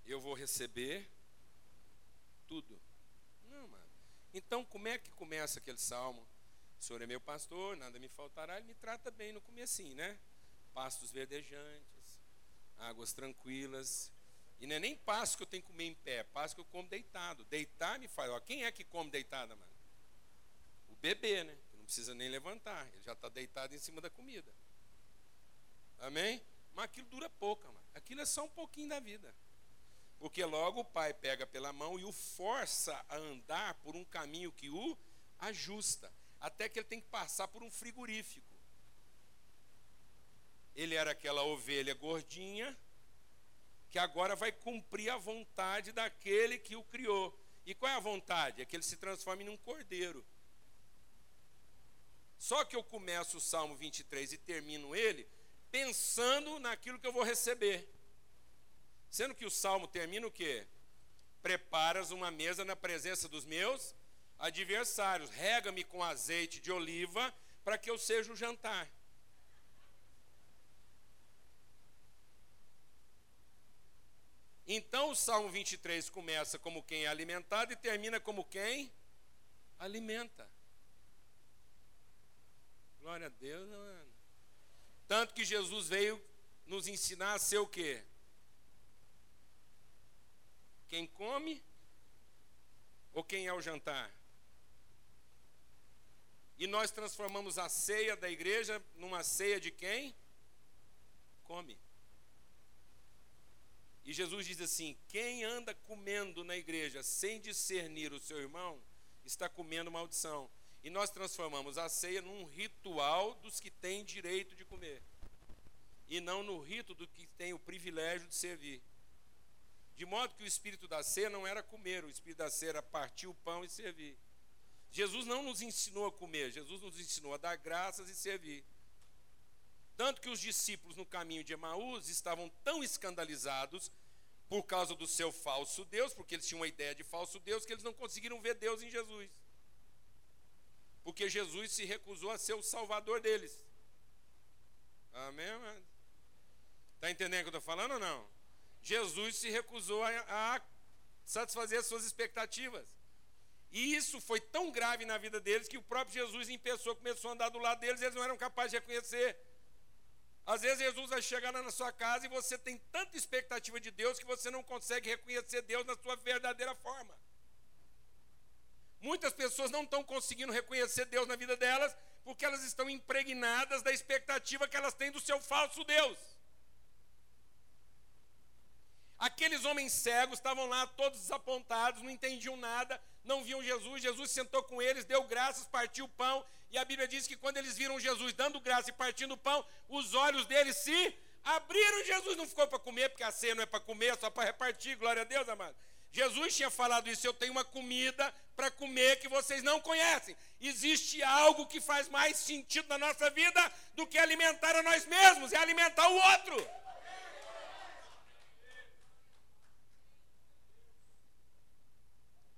Eu vou receber tudo. Não, mano. Então, como é que começa aquele salmo? O Senhor é meu pastor, nada me faltará. Ele me trata bem no comecinho, né? Pastos verdejantes, águas tranquilas. E não é nem pasto que eu tenho que comer em pé, é pasto que eu como deitado. Deitar me faz. Ó, quem é que come deitada, mano? O bebê, né? Precisa nem levantar, ele já está deitado em cima da comida. Amém? Mas aquilo dura pouco, mano. aquilo é só um pouquinho da vida. Porque logo o pai pega pela mão e o força a andar por um caminho que o ajusta, até que ele tem que passar por um frigorífico. Ele era aquela ovelha gordinha que agora vai cumprir a vontade daquele que o criou. E qual é a vontade? É que ele se transforme num cordeiro. Só que eu começo o Salmo 23 e termino ele pensando naquilo que eu vou receber. Sendo que o Salmo termina o quê? Preparas uma mesa na presença dos meus adversários. Rega-me com azeite de oliva para que eu seja o jantar. Então o Salmo 23 começa como quem é alimentado e termina como quem alimenta. Glória a Deus, mano. Tanto que Jesus veio nos ensinar a ser o quê? Quem come ou quem é o jantar? E nós transformamos a ceia da igreja numa ceia de quem? Come. E Jesus diz assim: quem anda comendo na igreja sem discernir o seu irmão, está comendo maldição. E nós transformamos a ceia num ritual dos que têm direito de comer, e não no rito do que tem o privilégio de servir. De modo que o espírito da ceia não era comer, o espírito da ceia era partir o pão e servir. Jesus não nos ensinou a comer, Jesus nos ensinou a dar graças e servir. Tanto que os discípulos no caminho de Emaús estavam tão escandalizados por causa do seu falso Deus, porque eles tinham uma ideia de falso Deus, que eles não conseguiram ver Deus em Jesus. Porque Jesus se recusou a ser o salvador deles. Amém? Está entendendo o que eu estou falando ou não? Jesus se recusou a, a satisfazer as suas expectativas. E isso foi tão grave na vida deles que o próprio Jesus em pessoa começou a andar do lado deles e eles não eram capazes de reconhecer. Às vezes Jesus vai chegar na sua casa e você tem tanta expectativa de Deus que você não consegue reconhecer Deus na sua verdadeira forma. Muitas pessoas não estão conseguindo reconhecer Deus na vida delas porque elas estão impregnadas da expectativa que elas têm do seu falso Deus. Aqueles homens cegos estavam lá todos desapontados, não entendiam nada, não viam Jesus. Jesus sentou com eles, deu graças, partiu o pão. E a Bíblia diz que quando eles viram Jesus dando graça e partindo o pão, os olhos deles se abriram. Jesus não ficou para comer, porque a ceia não é para comer, é só para repartir. Glória a Deus, amado. Jesus tinha falado isso: eu tenho uma comida para comer que vocês não conhecem. Existe algo que faz mais sentido na nossa vida do que alimentar a nós mesmos, é alimentar o outro.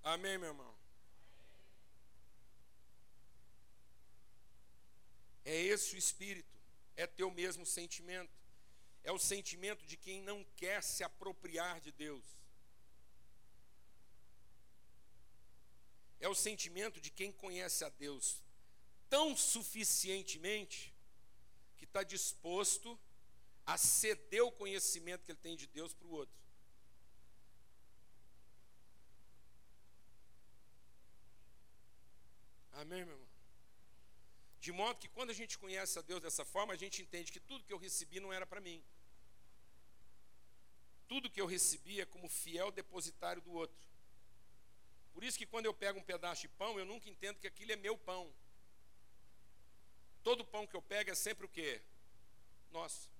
Amém, meu irmão? É esse o espírito, é teu mesmo sentimento. É o sentimento de quem não quer se apropriar de Deus. É o sentimento de quem conhece a Deus tão suficientemente que está disposto a ceder o conhecimento que ele tem de Deus para o outro. Amém, meu irmão? De modo que quando a gente conhece a Deus dessa forma, a gente entende que tudo que eu recebi não era para mim. Tudo que eu recebi é como fiel depositário do outro. Por isso que quando eu pego um pedaço de pão, eu nunca entendo que aquilo é meu pão. Todo pão que eu pego é sempre o quê? Nosso.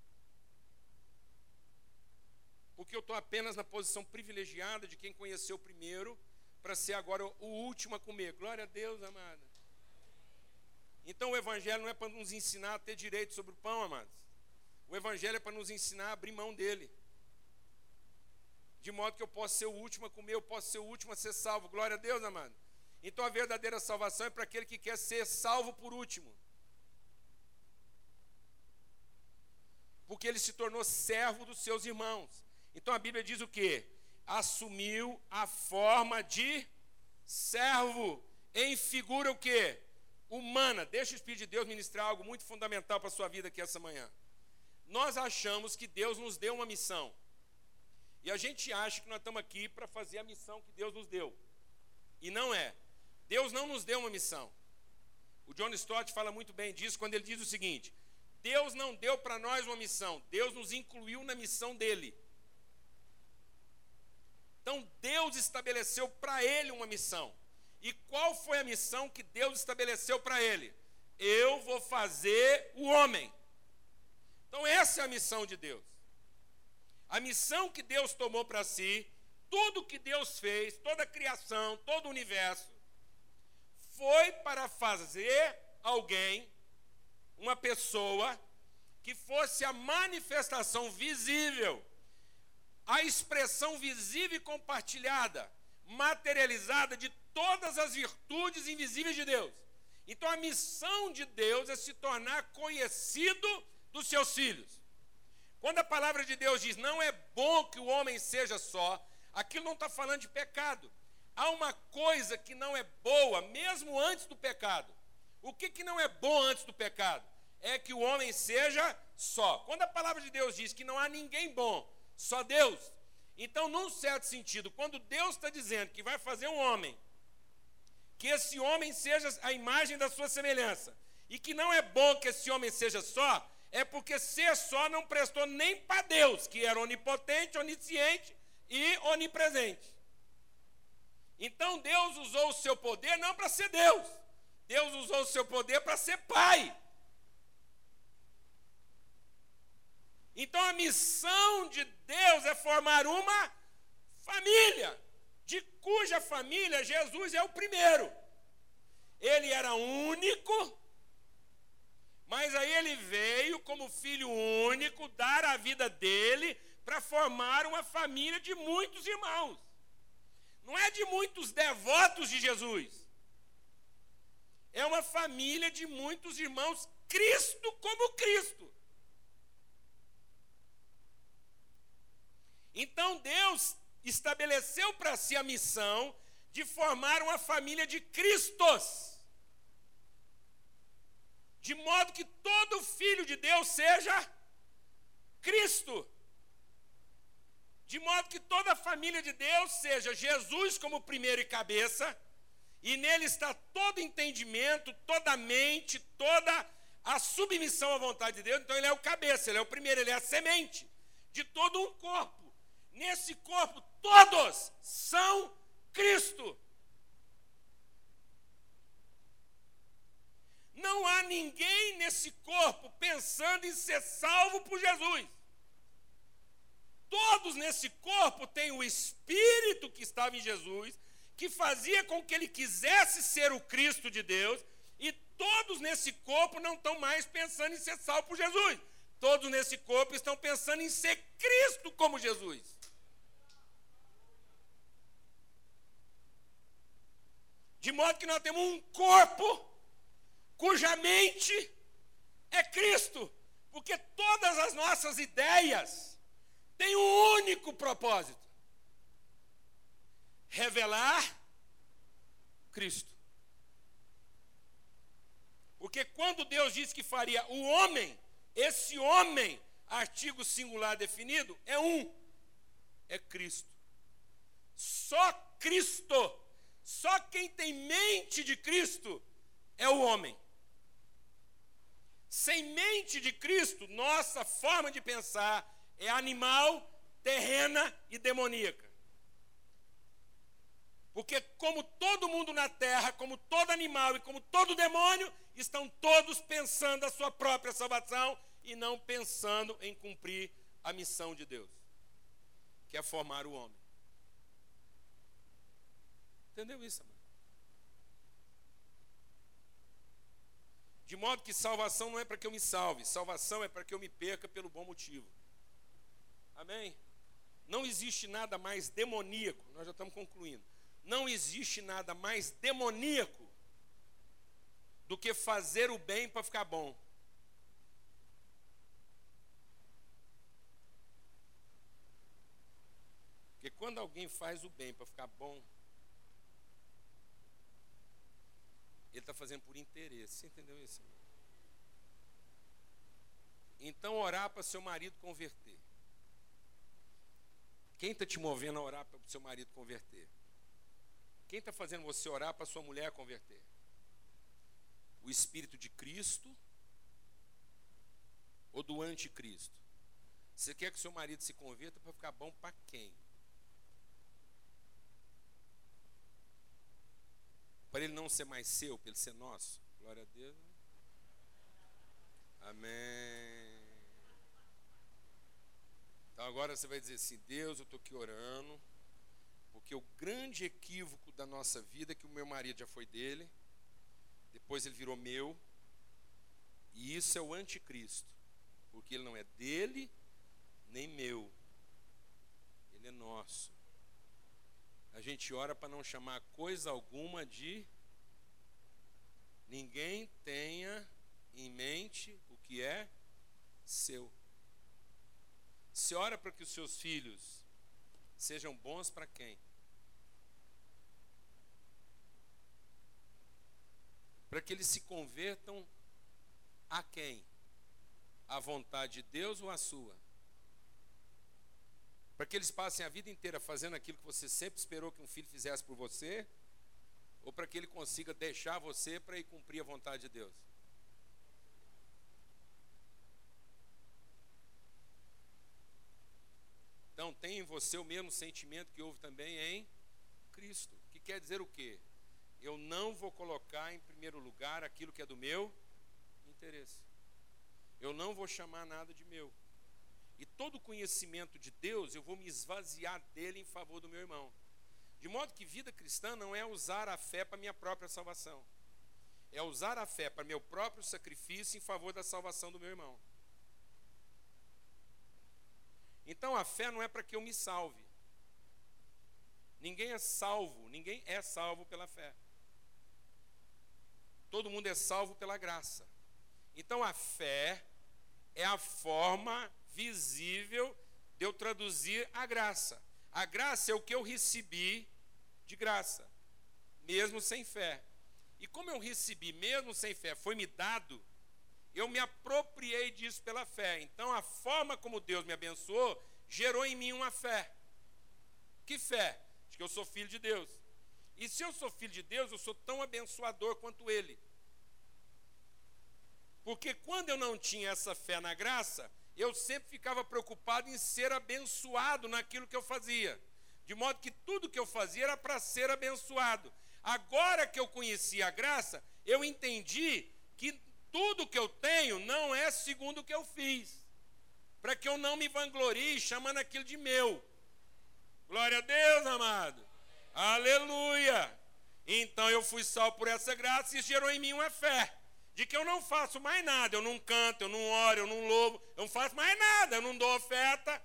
Porque eu estou apenas na posição privilegiada de quem conheceu primeiro, para ser agora o último a comer. Glória a Deus, amada. Então o Evangelho não é para nos ensinar a ter direito sobre o pão, amados. O Evangelho é para nos ensinar a abrir mão dele. De modo que eu possa ser o último a comer, eu posso ser o último a ser salvo. Glória a Deus, amado. Então a verdadeira salvação é para aquele que quer ser salvo por último. Porque ele se tornou servo dos seus irmãos. Então a Bíblia diz o que? Assumiu a forma de servo. Em figura o que? humana. Deixa o Espírito de Deus ministrar algo muito fundamental para a sua vida aqui essa manhã. Nós achamos que Deus nos deu uma missão. E a gente acha que nós estamos aqui para fazer a missão que Deus nos deu. E não é. Deus não nos deu uma missão. O John Stott fala muito bem disso quando ele diz o seguinte: Deus não deu para nós uma missão, Deus nos incluiu na missão dele. Então Deus estabeleceu para ele uma missão. E qual foi a missão que Deus estabeleceu para ele? Eu vou fazer o homem. Então, essa é a missão de Deus. A missão que Deus tomou para si, tudo que Deus fez, toda a criação, todo o universo, foi para fazer alguém, uma pessoa, que fosse a manifestação visível, a expressão visível e compartilhada, materializada de todas as virtudes invisíveis de Deus. Então a missão de Deus é se tornar conhecido dos seus filhos. Quando a palavra de Deus diz não é bom que o homem seja só, aquilo não está falando de pecado. Há uma coisa que não é boa, mesmo antes do pecado. O que, que não é bom antes do pecado? É que o homem seja só. Quando a palavra de Deus diz que não há ninguém bom, só Deus, Então, num certo sentido, quando Deus está dizendo que vai fazer um homem, que esse homem seja a imagem da sua semelhança, e que não é bom que esse homem seja só, é porque ser só não prestou nem para Deus, que era onipotente, onisciente e onipresente. Então Deus usou o seu poder não para ser Deus, Deus usou o seu poder para ser Pai. Então a missão de Deus é formar uma família, de cuja família Jesus é o primeiro. Ele era único, mas aí ele veio como filho único dar a vida dele para formar uma família de muitos irmãos. Não é de muitos devotos de Jesus. É uma família de muitos irmãos, Cristo como Cristo. Então Deus estabeleceu para si a missão de formar uma família de Cristos de modo que todo filho de Deus seja Cristo. De modo que toda a família de Deus seja Jesus como primeiro e cabeça, e nele está todo entendimento, toda a mente, toda a submissão à vontade de Deus. Então ele é o cabeça, ele é o primeiro, ele é a semente de todo um corpo. Nesse corpo, todos são Cristo. Não há ninguém nesse corpo pensando em ser salvo por Jesus. Todos nesse corpo têm o Espírito que estava em Jesus, que fazia com que ele quisesse ser o Cristo de Deus, e todos nesse corpo não estão mais pensando em ser salvo por Jesus. Todos nesse corpo estão pensando em ser Cristo como Jesus. De modo que nós temos um corpo cuja mente é Cristo, porque todas as nossas ideias têm um único propósito: revelar Cristo. Porque quando Deus disse que faria o homem, esse homem, artigo singular definido, é um, é Cristo. Só Cristo, só quem tem mente de Cristo é o homem. Sem mente de Cristo, nossa forma de pensar é animal, terrena e demoníaca. Porque, como todo mundo na terra, como todo animal e como todo demônio, estão todos pensando a sua própria salvação e não pensando em cumprir a missão de Deus, que é formar o homem. Entendeu isso, amor? De modo que salvação não é para que eu me salve, salvação é para que eu me perca pelo bom motivo. Amém? Não existe nada mais demoníaco, nós já estamos concluindo. Não existe nada mais demoníaco do que fazer o bem para ficar bom. Porque quando alguém faz o bem para ficar bom, Ele está fazendo por interesse. Você entendeu isso? Então, orar para seu marido converter. Quem está te movendo a orar para o seu marido converter? Quem está fazendo você orar para sua mulher converter? O Espírito de Cristo ou do anticristo? Você quer que seu marido se converta para ficar bom para quem? Para ele não ser mais seu, para ele ser nosso. Glória a Deus. Né? Amém. Então agora você vai dizer assim: Deus, eu estou aqui orando, porque o grande equívoco da nossa vida é que o meu marido já foi dele, depois ele virou meu, e isso é o anticristo, porque ele não é dele nem meu, ele é nosso. A gente ora para não chamar coisa alguma de ninguém tenha em mente o que é seu. Se ora para que os seus filhos sejam bons para quem? Para que eles se convertam a quem? A vontade de Deus ou a sua? Para que eles passem a vida inteira fazendo aquilo que você sempre esperou que um filho fizesse por você? Ou para que ele consiga deixar você para ir cumprir a vontade de Deus? Então, tem em você o mesmo sentimento que houve também em Cristo. Que quer dizer o quê? Eu não vou colocar em primeiro lugar aquilo que é do meu interesse. Eu não vou chamar nada de meu. E todo conhecimento de Deus, eu vou me esvaziar dele em favor do meu irmão. De modo que vida cristã não é usar a fé para minha própria salvação. É usar a fé para meu próprio sacrifício em favor da salvação do meu irmão. Então a fé não é para que eu me salve. Ninguém é salvo, ninguém é salvo pela fé. Todo mundo é salvo pela graça. Então a fé é a forma visível de eu traduzir a graça. A graça é o que eu recebi de graça, mesmo sem fé. E como eu recebi mesmo sem fé, foi me dado, eu me apropriei disso pela fé. Então a forma como Deus me abençoou gerou em mim uma fé. Que fé? De que eu sou filho de Deus. E se eu sou filho de Deus, eu sou tão abençoador quanto Ele. Porque quando eu não tinha essa fé na graça, eu sempre ficava preocupado em ser abençoado naquilo que eu fazia. De modo que tudo que eu fazia era para ser abençoado. Agora que eu conheci a graça, eu entendi que tudo que eu tenho não é segundo o que eu fiz. Para que eu não me vanglorie chamando aquilo de meu. Glória a Deus, amado. Aleluia. Então eu fui salvo por essa graça e gerou em mim uma fé de que eu não faço mais nada, eu não canto, eu não oro, eu não louvo, eu não faço mais nada, eu não dou oferta,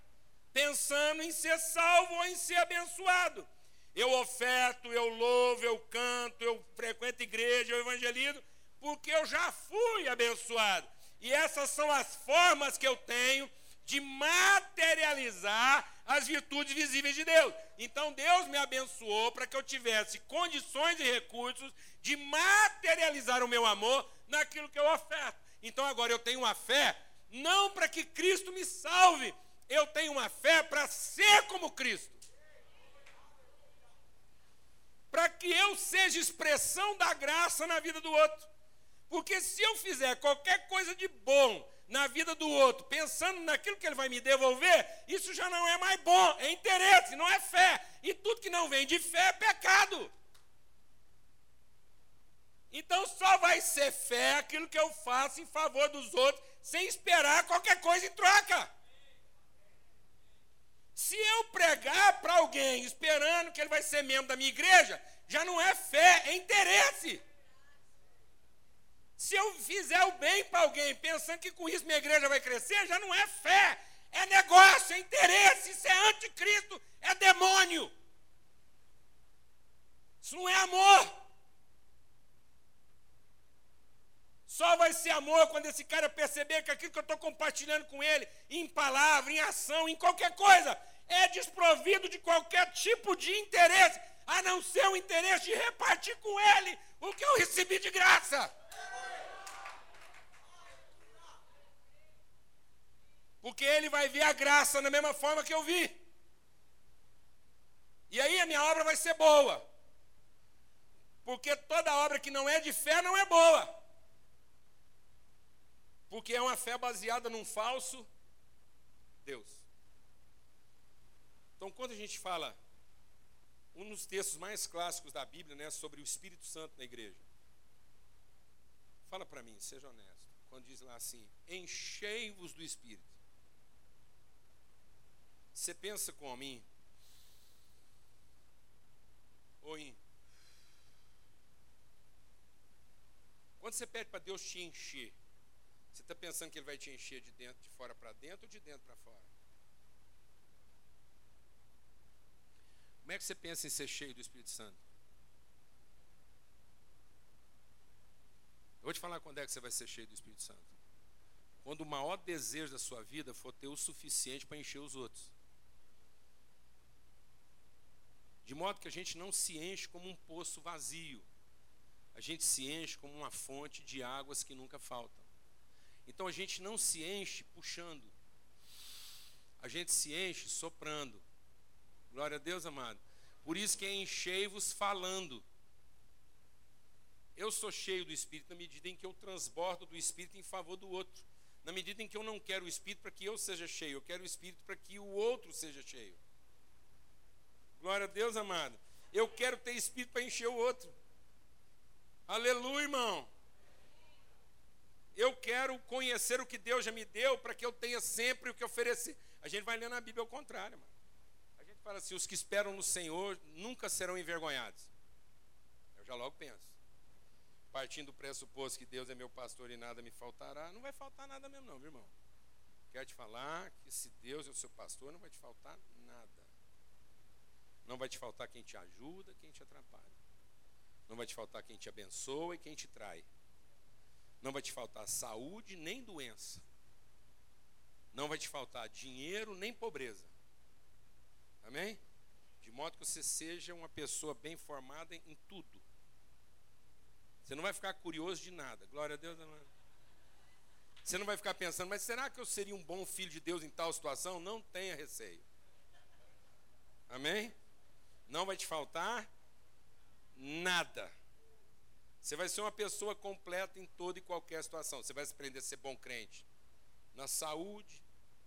pensando em ser salvo ou em ser abençoado. Eu oferto, eu louvo, eu canto, eu frequento igreja, eu evangelizo, porque eu já fui abençoado. E essas são as formas que eu tenho de materializar as virtudes visíveis de Deus. Então Deus me abençoou para que eu tivesse condições e recursos de materializar o meu amor naquilo que eu oferto. Então agora eu tenho uma fé não para que Cristo me salve, eu tenho uma fé para ser como Cristo. Para que eu seja expressão da graça na vida do outro. Porque se eu fizer qualquer coisa de bom na vida do outro, pensando naquilo que ele vai me devolver, isso já não é mais bom, é interesse, não é fé. E tudo que não vem de fé é pecado. Então só vai ser fé aquilo que eu faço em favor dos outros, sem esperar qualquer coisa em troca. Se eu pregar para alguém esperando que ele vai ser membro da minha igreja, já não é fé, é interesse. Se eu fizer o bem para alguém pensando que com isso minha igreja vai crescer, já não é fé, é negócio, é interesse, isso é anticristo, é demônio. Isso não é amor. Só vai ser amor quando esse cara perceber que aquilo que eu estou compartilhando com ele, em palavra, em ação, em qualquer coisa, é desprovido de qualquer tipo de interesse, a não ser o interesse de repartir com ele o que eu recebi de graça. Porque ele vai ver a graça da mesma forma que eu vi. E aí a minha obra vai ser boa. Porque toda obra que não é de fé não é boa. Porque é uma fé baseada num falso Deus. Então, quando a gente fala, um dos textos mais clássicos da Bíblia, né, sobre o Espírito Santo na igreja. Fala para mim, seja honesto. Quando diz lá assim: enchei-vos do Espírito. Você pensa como ou em quando você pede para Deus te encher, você está pensando que Ele vai te encher de dentro, de fora para dentro ou de dentro para fora? Como é que você pensa em ser cheio do Espírito Santo? Eu vou te falar quando é que você vai ser cheio do Espírito Santo. Quando o maior desejo da sua vida for ter o suficiente para encher os outros. De modo que a gente não se enche como um poço vazio. A gente se enche como uma fonte de águas que nunca faltam. Então a gente não se enche puxando. A gente se enche soprando. Glória a Deus, amado. Por isso que é enchei-vos falando. Eu sou cheio do Espírito na medida em que eu transbordo do Espírito em favor do outro. Na medida em que eu não quero o Espírito para que eu seja cheio, eu quero o Espírito para que o outro seja cheio. Glória a Deus, amado. Eu quero ter Espírito para encher o outro. Aleluia, irmão. Eu quero conhecer o que Deus já me deu para que eu tenha sempre o que oferecer. A gente vai lendo a Bíblia ao contrário, mano. A gente fala assim: os que esperam no Senhor nunca serão envergonhados. Eu já logo penso. Partindo do pressuposto que Deus é meu pastor e nada me faltará, não vai faltar nada mesmo, não, viu, irmão. Quero te falar que se Deus é o seu pastor, não vai te faltar nada. Não vai te faltar quem te ajuda, quem te atrapalha. Não vai te faltar quem te abençoa e quem te trai. Não vai te faltar saúde nem doença. Não vai te faltar dinheiro nem pobreza. Amém? De modo que você seja uma pessoa bem formada em tudo. Você não vai ficar curioso de nada. Glória a Deus. Você não vai ficar pensando, mas será que eu seria um bom filho de Deus em tal situação? Não tenha receio. Amém? Não vai te faltar nada. Você vai ser uma pessoa completa em toda e qualquer situação. Você vai aprender a ser bom crente na saúde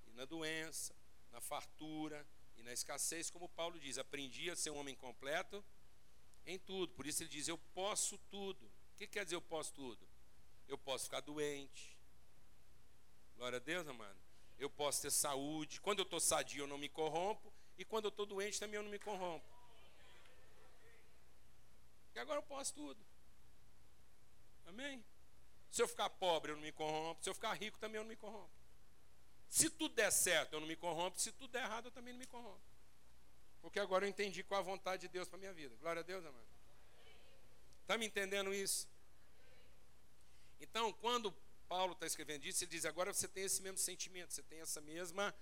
e na doença, na fartura e na escassez, como Paulo diz. Aprendi a ser um homem completo em tudo. Por isso ele diz: Eu posso tudo. O que quer dizer eu posso tudo? Eu posso ficar doente. Glória a Deus, amado. Eu posso ter saúde. Quando eu estou sadio, eu não me corrompo. E quando eu estou doente, também eu não me corrompo. Porque agora eu posso tudo. Amém? Se eu ficar pobre, eu não me corrompo. Se eu ficar rico, também eu não me corrompo. Se tudo der certo, eu não me corrompo. Se tudo der errado, eu também não me corrompo. Porque agora eu entendi qual a vontade de Deus para minha vida. Glória a Deus, amado. Está me entendendo isso? Então, quando Paulo está escrevendo isso, ele diz: agora você tem esse mesmo sentimento, você tem essa mesma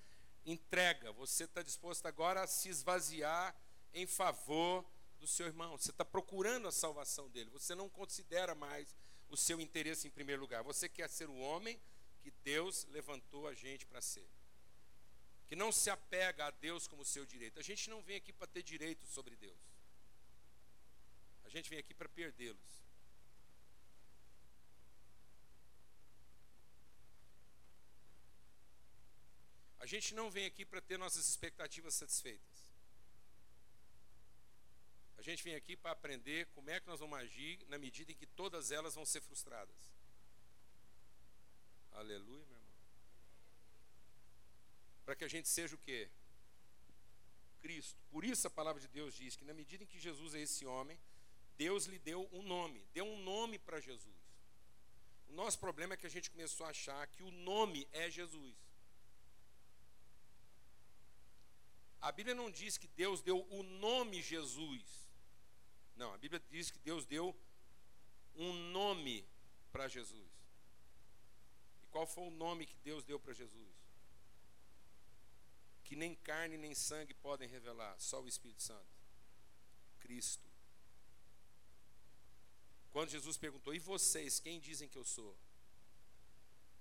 entrega. Você está disposto agora a se esvaziar em favor do seu irmão. Você está procurando a salvação dele. Você não considera mais o seu interesse em primeiro lugar. Você quer ser o homem que Deus levantou a gente para ser. Que não se apega a Deus como seu direito. A gente não vem aqui para ter direito sobre Deus. A gente vem aqui para perdê-los. A gente não vem aqui para ter nossas expectativas satisfeitas. A gente vem aqui para aprender como é que nós vamos agir na medida em que todas elas vão ser frustradas. Aleluia, meu irmão. Para que a gente seja o quê? Cristo. Por isso a palavra de Deus diz que na medida em que Jesus é esse homem, Deus lhe deu um nome, deu um nome para Jesus. O nosso problema é que a gente começou a achar que o nome é Jesus. A Bíblia não diz que Deus deu o nome Jesus. Não, a Bíblia diz que Deus deu um nome para Jesus. E qual foi o nome que Deus deu para Jesus? Que nem carne nem sangue podem revelar, só o Espírito Santo. Cristo. Quando Jesus perguntou: "E vocês, quem dizem que eu sou?"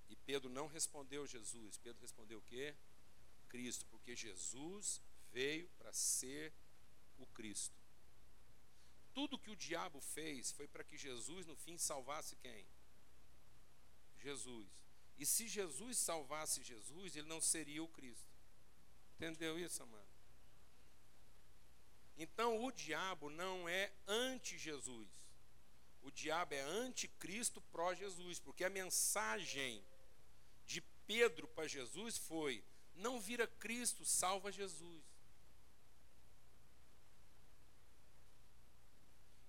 E Pedro não respondeu Jesus. Pedro respondeu o quê? Cristo, porque Jesus veio para ser o Cristo tudo que o diabo fez foi para que Jesus, no fim, salvasse quem? Jesus. E se Jesus salvasse Jesus, ele não seria o Cristo. Entendeu isso, amado? Então o diabo não é anti-Jesus. O diabo é anticristo pró-Jesus, porque a mensagem de Pedro para Jesus foi: não vira Cristo, salva Jesus.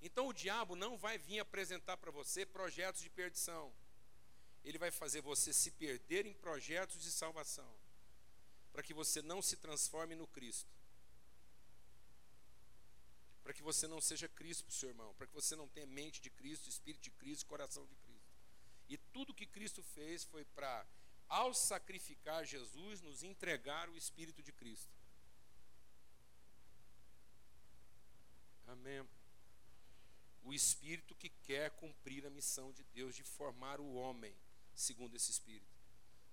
Então o diabo não vai vir apresentar para você projetos de perdição. Ele vai fazer você se perder em projetos de salvação, para que você não se transforme no Cristo. Para que você não seja Cristo para o seu irmão, para que você não tenha mente de Cristo, espírito de Cristo, coração de Cristo. E tudo que Cristo fez foi para, ao sacrificar Jesus, nos entregar o Espírito de Cristo. Amém o espírito que quer cumprir a missão de Deus de formar o homem, segundo esse espírito.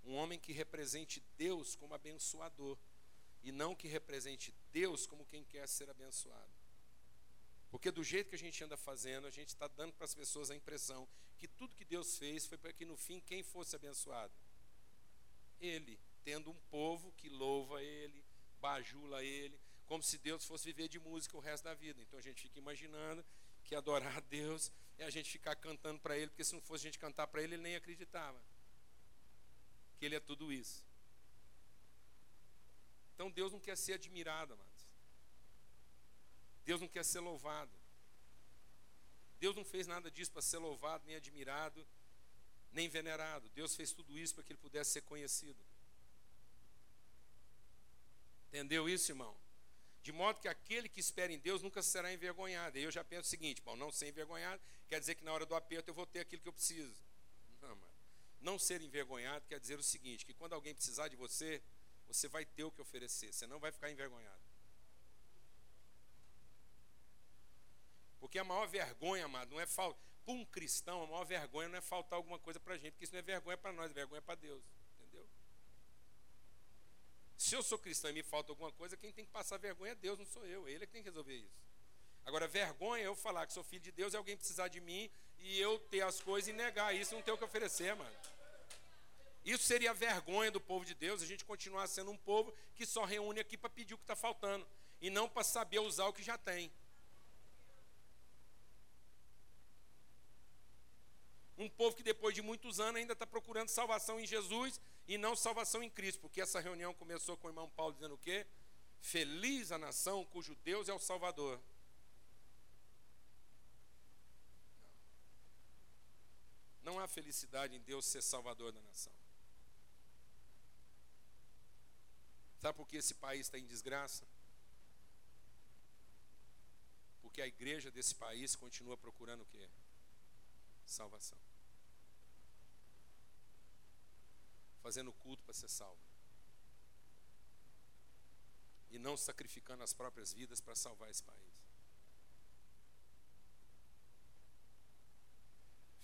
Um homem que represente Deus como abençoador. e não que represente Deus como quem quer ser abençoado. Porque do jeito que a gente anda fazendo, a gente está dando para as pessoas a impressão que tudo que Deus fez foi para que no fim quem fosse abençoado? Ele, tendo um povo que louva Ele, bajula Ele, como se Deus fosse viver de música o resto da vida. Então a gente fica imaginando que adorar a Deus é a gente ficar cantando para Ele, porque se não fosse a gente cantar para Ele, Ele nem acreditava que Ele é tudo isso. Então Deus não quer ser admirado, amados. Deus não quer ser louvado. Deus não fez nada disso para ser louvado, nem admirado, nem venerado. Deus fez tudo isso para que ele pudesse ser conhecido. Entendeu isso, irmão? De modo que aquele que espera em Deus nunca será envergonhado. E eu já penso o seguinte: bom, não ser envergonhado quer dizer que na hora do aperto eu vou ter aquilo que eu preciso. Não, mano. Não ser envergonhado quer dizer o seguinte: que quando alguém precisar de você, você vai ter o que oferecer, você não vai ficar envergonhado. Porque a maior vergonha, amado, não é falta. Para um cristão, a maior vergonha não é faltar alguma coisa para a gente, porque isso não é vergonha para nós, é vergonha para Deus. Se eu sou cristão e me falta alguma coisa, quem tem que passar vergonha é Deus, não sou eu. Ele é que tem que resolver isso. Agora, vergonha é eu falar que sou filho de Deus e alguém precisar de mim e eu ter as coisas e negar isso, não ter o que oferecer, mano. Isso seria a vergonha do povo de Deus, a gente continuar sendo um povo que só reúne aqui para pedir o que está faltando e não para saber usar o que já tem. Um povo que depois de muitos anos ainda está procurando salvação em Jesus e não salvação em Cristo, porque essa reunião começou com o irmão Paulo dizendo o quê? Feliz a nação cujo Deus é o Salvador. Não há felicidade em Deus ser salvador da nação. Sabe por que esse país está em desgraça? Porque a igreja desse país continua procurando o quê? Salvação. Fazendo culto para ser salvo. E não sacrificando as próprias vidas para salvar esse país.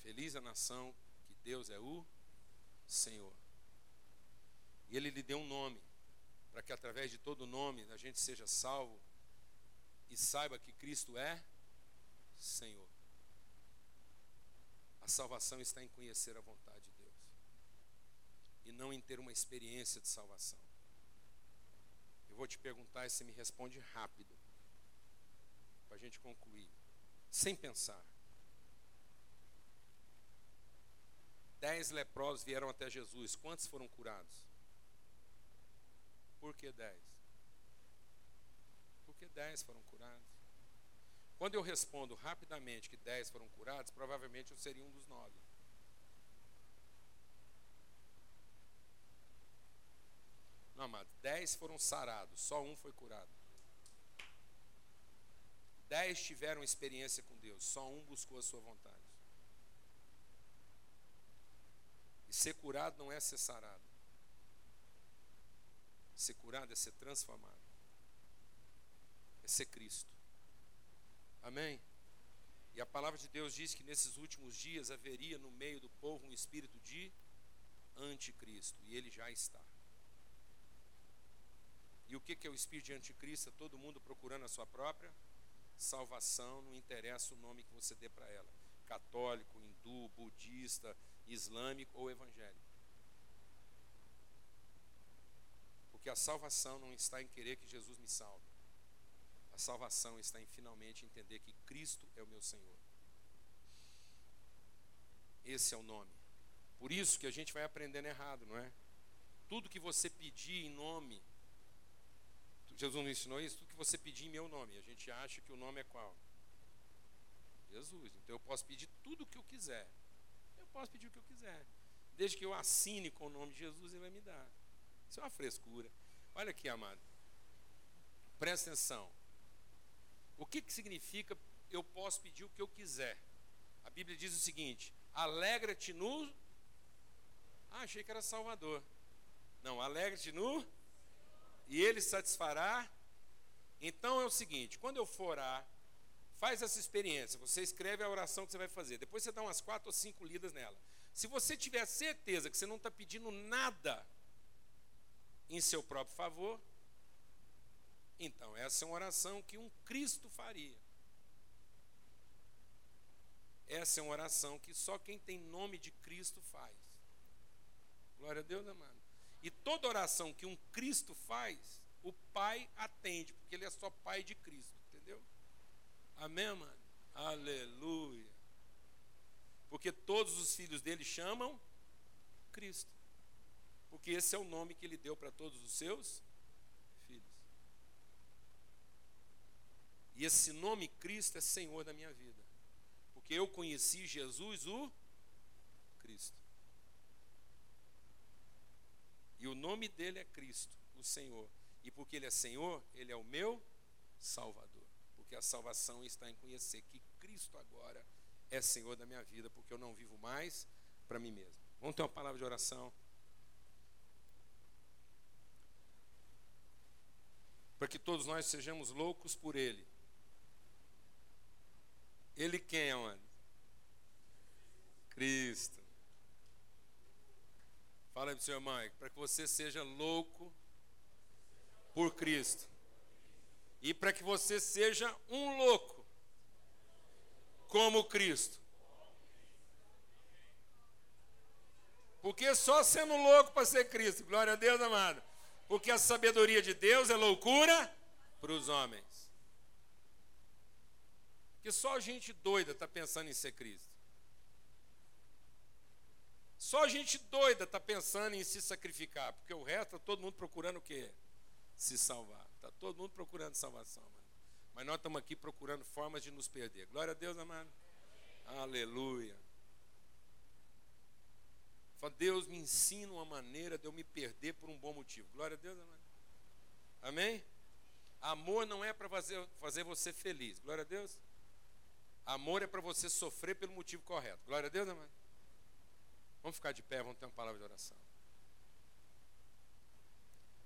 Feliz a nação que Deus é o Senhor. E Ele lhe deu um nome para que através de todo nome a gente seja salvo e saiba que Cristo é Senhor. A salvação está em conhecer a vontade de Deus e não em ter uma experiência de salvação. Eu vou te perguntar e você me responde rápido, para a gente concluir, sem pensar. Dez leprosos vieram até Jesus, quantos foram curados? Por que dez? Porque dez foram curados. Quando eu respondo rapidamente que dez foram curados, provavelmente eu seria um dos nove. Não, amado, dez foram sarados, só um foi curado. Dez tiveram experiência com Deus, só um buscou a sua vontade. E ser curado não é ser sarado. Ser curado é ser transformado. É ser Cristo. Amém? E a palavra de Deus diz que nesses últimos dias haveria no meio do povo um espírito de anticristo. E ele já está. E o que é o espírito de anticristo? É todo mundo procurando a sua própria salvação, não interessa o nome que você dê para ela. Católico, hindu, budista, islâmico ou evangélico. Porque a salvação não está em querer que Jesus me salve. A salvação está em finalmente entender que Cristo é o meu Senhor. Esse é o nome. Por isso que a gente vai aprendendo errado, não é? Tudo que você pedir em nome, Jesus não ensinou isso? Tudo que você pedir em meu nome, a gente acha que o nome é qual? Jesus. Então eu posso pedir tudo o que eu quiser. Eu posso pedir o que eu quiser. Desde que eu assine com o nome de Jesus, ele vai me dar. Isso é uma frescura. Olha aqui, amado. Presta atenção. O que, que significa eu posso pedir o que eu quiser? A Bíblia diz o seguinte: alegra-te no. Ah, achei que era Salvador. Não, alegra-te no. E ele satisfará. Então é o seguinte: quando eu for orar, faz essa experiência. Você escreve a oração que você vai fazer. Depois você dá umas quatro ou cinco lidas nela. Se você tiver certeza que você não está pedindo nada em seu próprio favor, Então, essa é uma oração que um Cristo faria. Essa é uma oração que só quem tem nome de Cristo faz. Glória a Deus, amado. E toda oração que um Cristo faz, o Pai atende, porque Ele é só Pai de Cristo, entendeu? Amém, mano? Aleluia. Porque todos os filhos dele chamam Cristo. Porque esse é o nome que ele deu para todos os seus filhos. E esse nome Cristo é Senhor da minha vida. Porque eu conheci Jesus, o Cristo. E o nome dele é Cristo, o Senhor. E porque ele é Senhor, ele é o meu Salvador. Porque a salvação está em conhecer que Cristo agora é Senhor da minha vida, porque eu não vivo mais para mim mesmo. Vamos ter uma palavra de oração. Para que todos nós sejamos loucos por Ele. Ele quem, onde? Cristo. Fala aí para o seu irmão, para que você seja louco por Cristo. E para que você seja um louco como Cristo. Porque só sendo louco para ser Cristo, glória a Deus, amado. Porque a sabedoria de Deus é loucura para os homens. Que só gente doida está pensando em ser Cristo. Só gente doida está pensando em se sacrificar, porque o resto está todo mundo procurando o quê? Se salvar. Está todo mundo procurando salvação, mano. Mas nós estamos aqui procurando formas de nos perder. Glória a Deus, amado. Aleluia. Fala, Deus me ensina uma maneira de eu me perder por um bom motivo. Glória a Deus, amado. Amém? Amor não é para fazer, fazer você feliz. Glória a Deus. Amor é para você sofrer pelo motivo correto. Glória a Deus, amado. Vamos ficar de pé, vamos ter uma palavra de oração.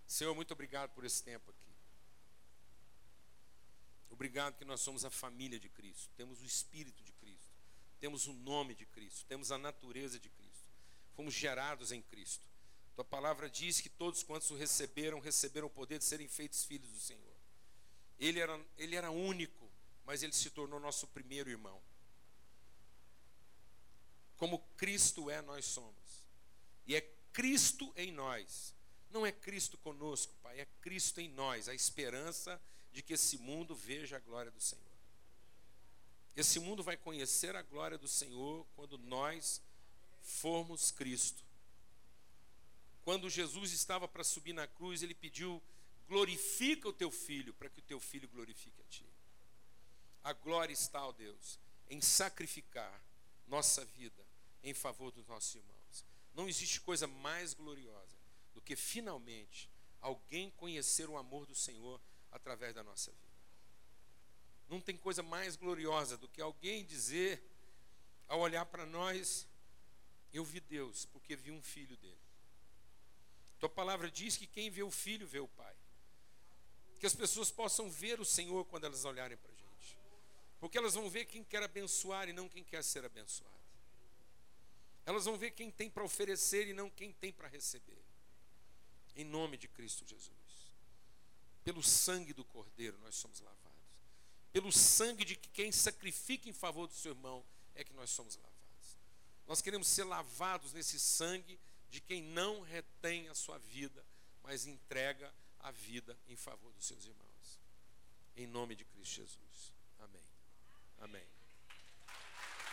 Senhor, muito obrigado por esse tempo aqui. Obrigado que nós somos a família de Cristo, temos o Espírito de Cristo, temos o nome de Cristo, temos a natureza de Cristo, fomos gerados em Cristo. Tua palavra diz que todos quantos o receberam, receberam o poder de serem feitos filhos do Senhor. Ele era, ele era único, mas ele se tornou nosso primeiro irmão. Como Cristo é, nós somos. E é Cristo em nós. Não é Cristo conosco, Pai, é Cristo em nós, a esperança de que esse mundo veja a glória do Senhor. Esse mundo vai conhecer a glória do Senhor quando nós formos Cristo. Quando Jesus estava para subir na cruz, ele pediu: glorifica o teu filho, para que o teu filho glorifique a ti. A glória está, ó Deus, em sacrificar nossa vida em favor dos nossos irmãos. Não existe coisa mais gloriosa do que finalmente alguém conhecer o amor do Senhor através da nossa vida. Não tem coisa mais gloriosa do que alguém dizer, ao olhar para nós, eu vi Deus, porque vi um filho dele. Tua palavra diz que quem vê o filho vê o pai. Que as pessoas possam ver o Senhor quando elas olharem para a gente. Porque elas vão ver quem quer abençoar e não quem quer ser abençoado. Elas vão ver quem tem para oferecer e não quem tem para receber. Em nome de Cristo Jesus. Pelo sangue do Cordeiro nós somos lavados. Pelo sangue de quem sacrifica em favor do seu irmão é que nós somos lavados. Nós queremos ser lavados nesse sangue de quem não retém a sua vida, mas entrega a vida em favor dos seus irmãos. Em nome de Cristo Jesus. Amém.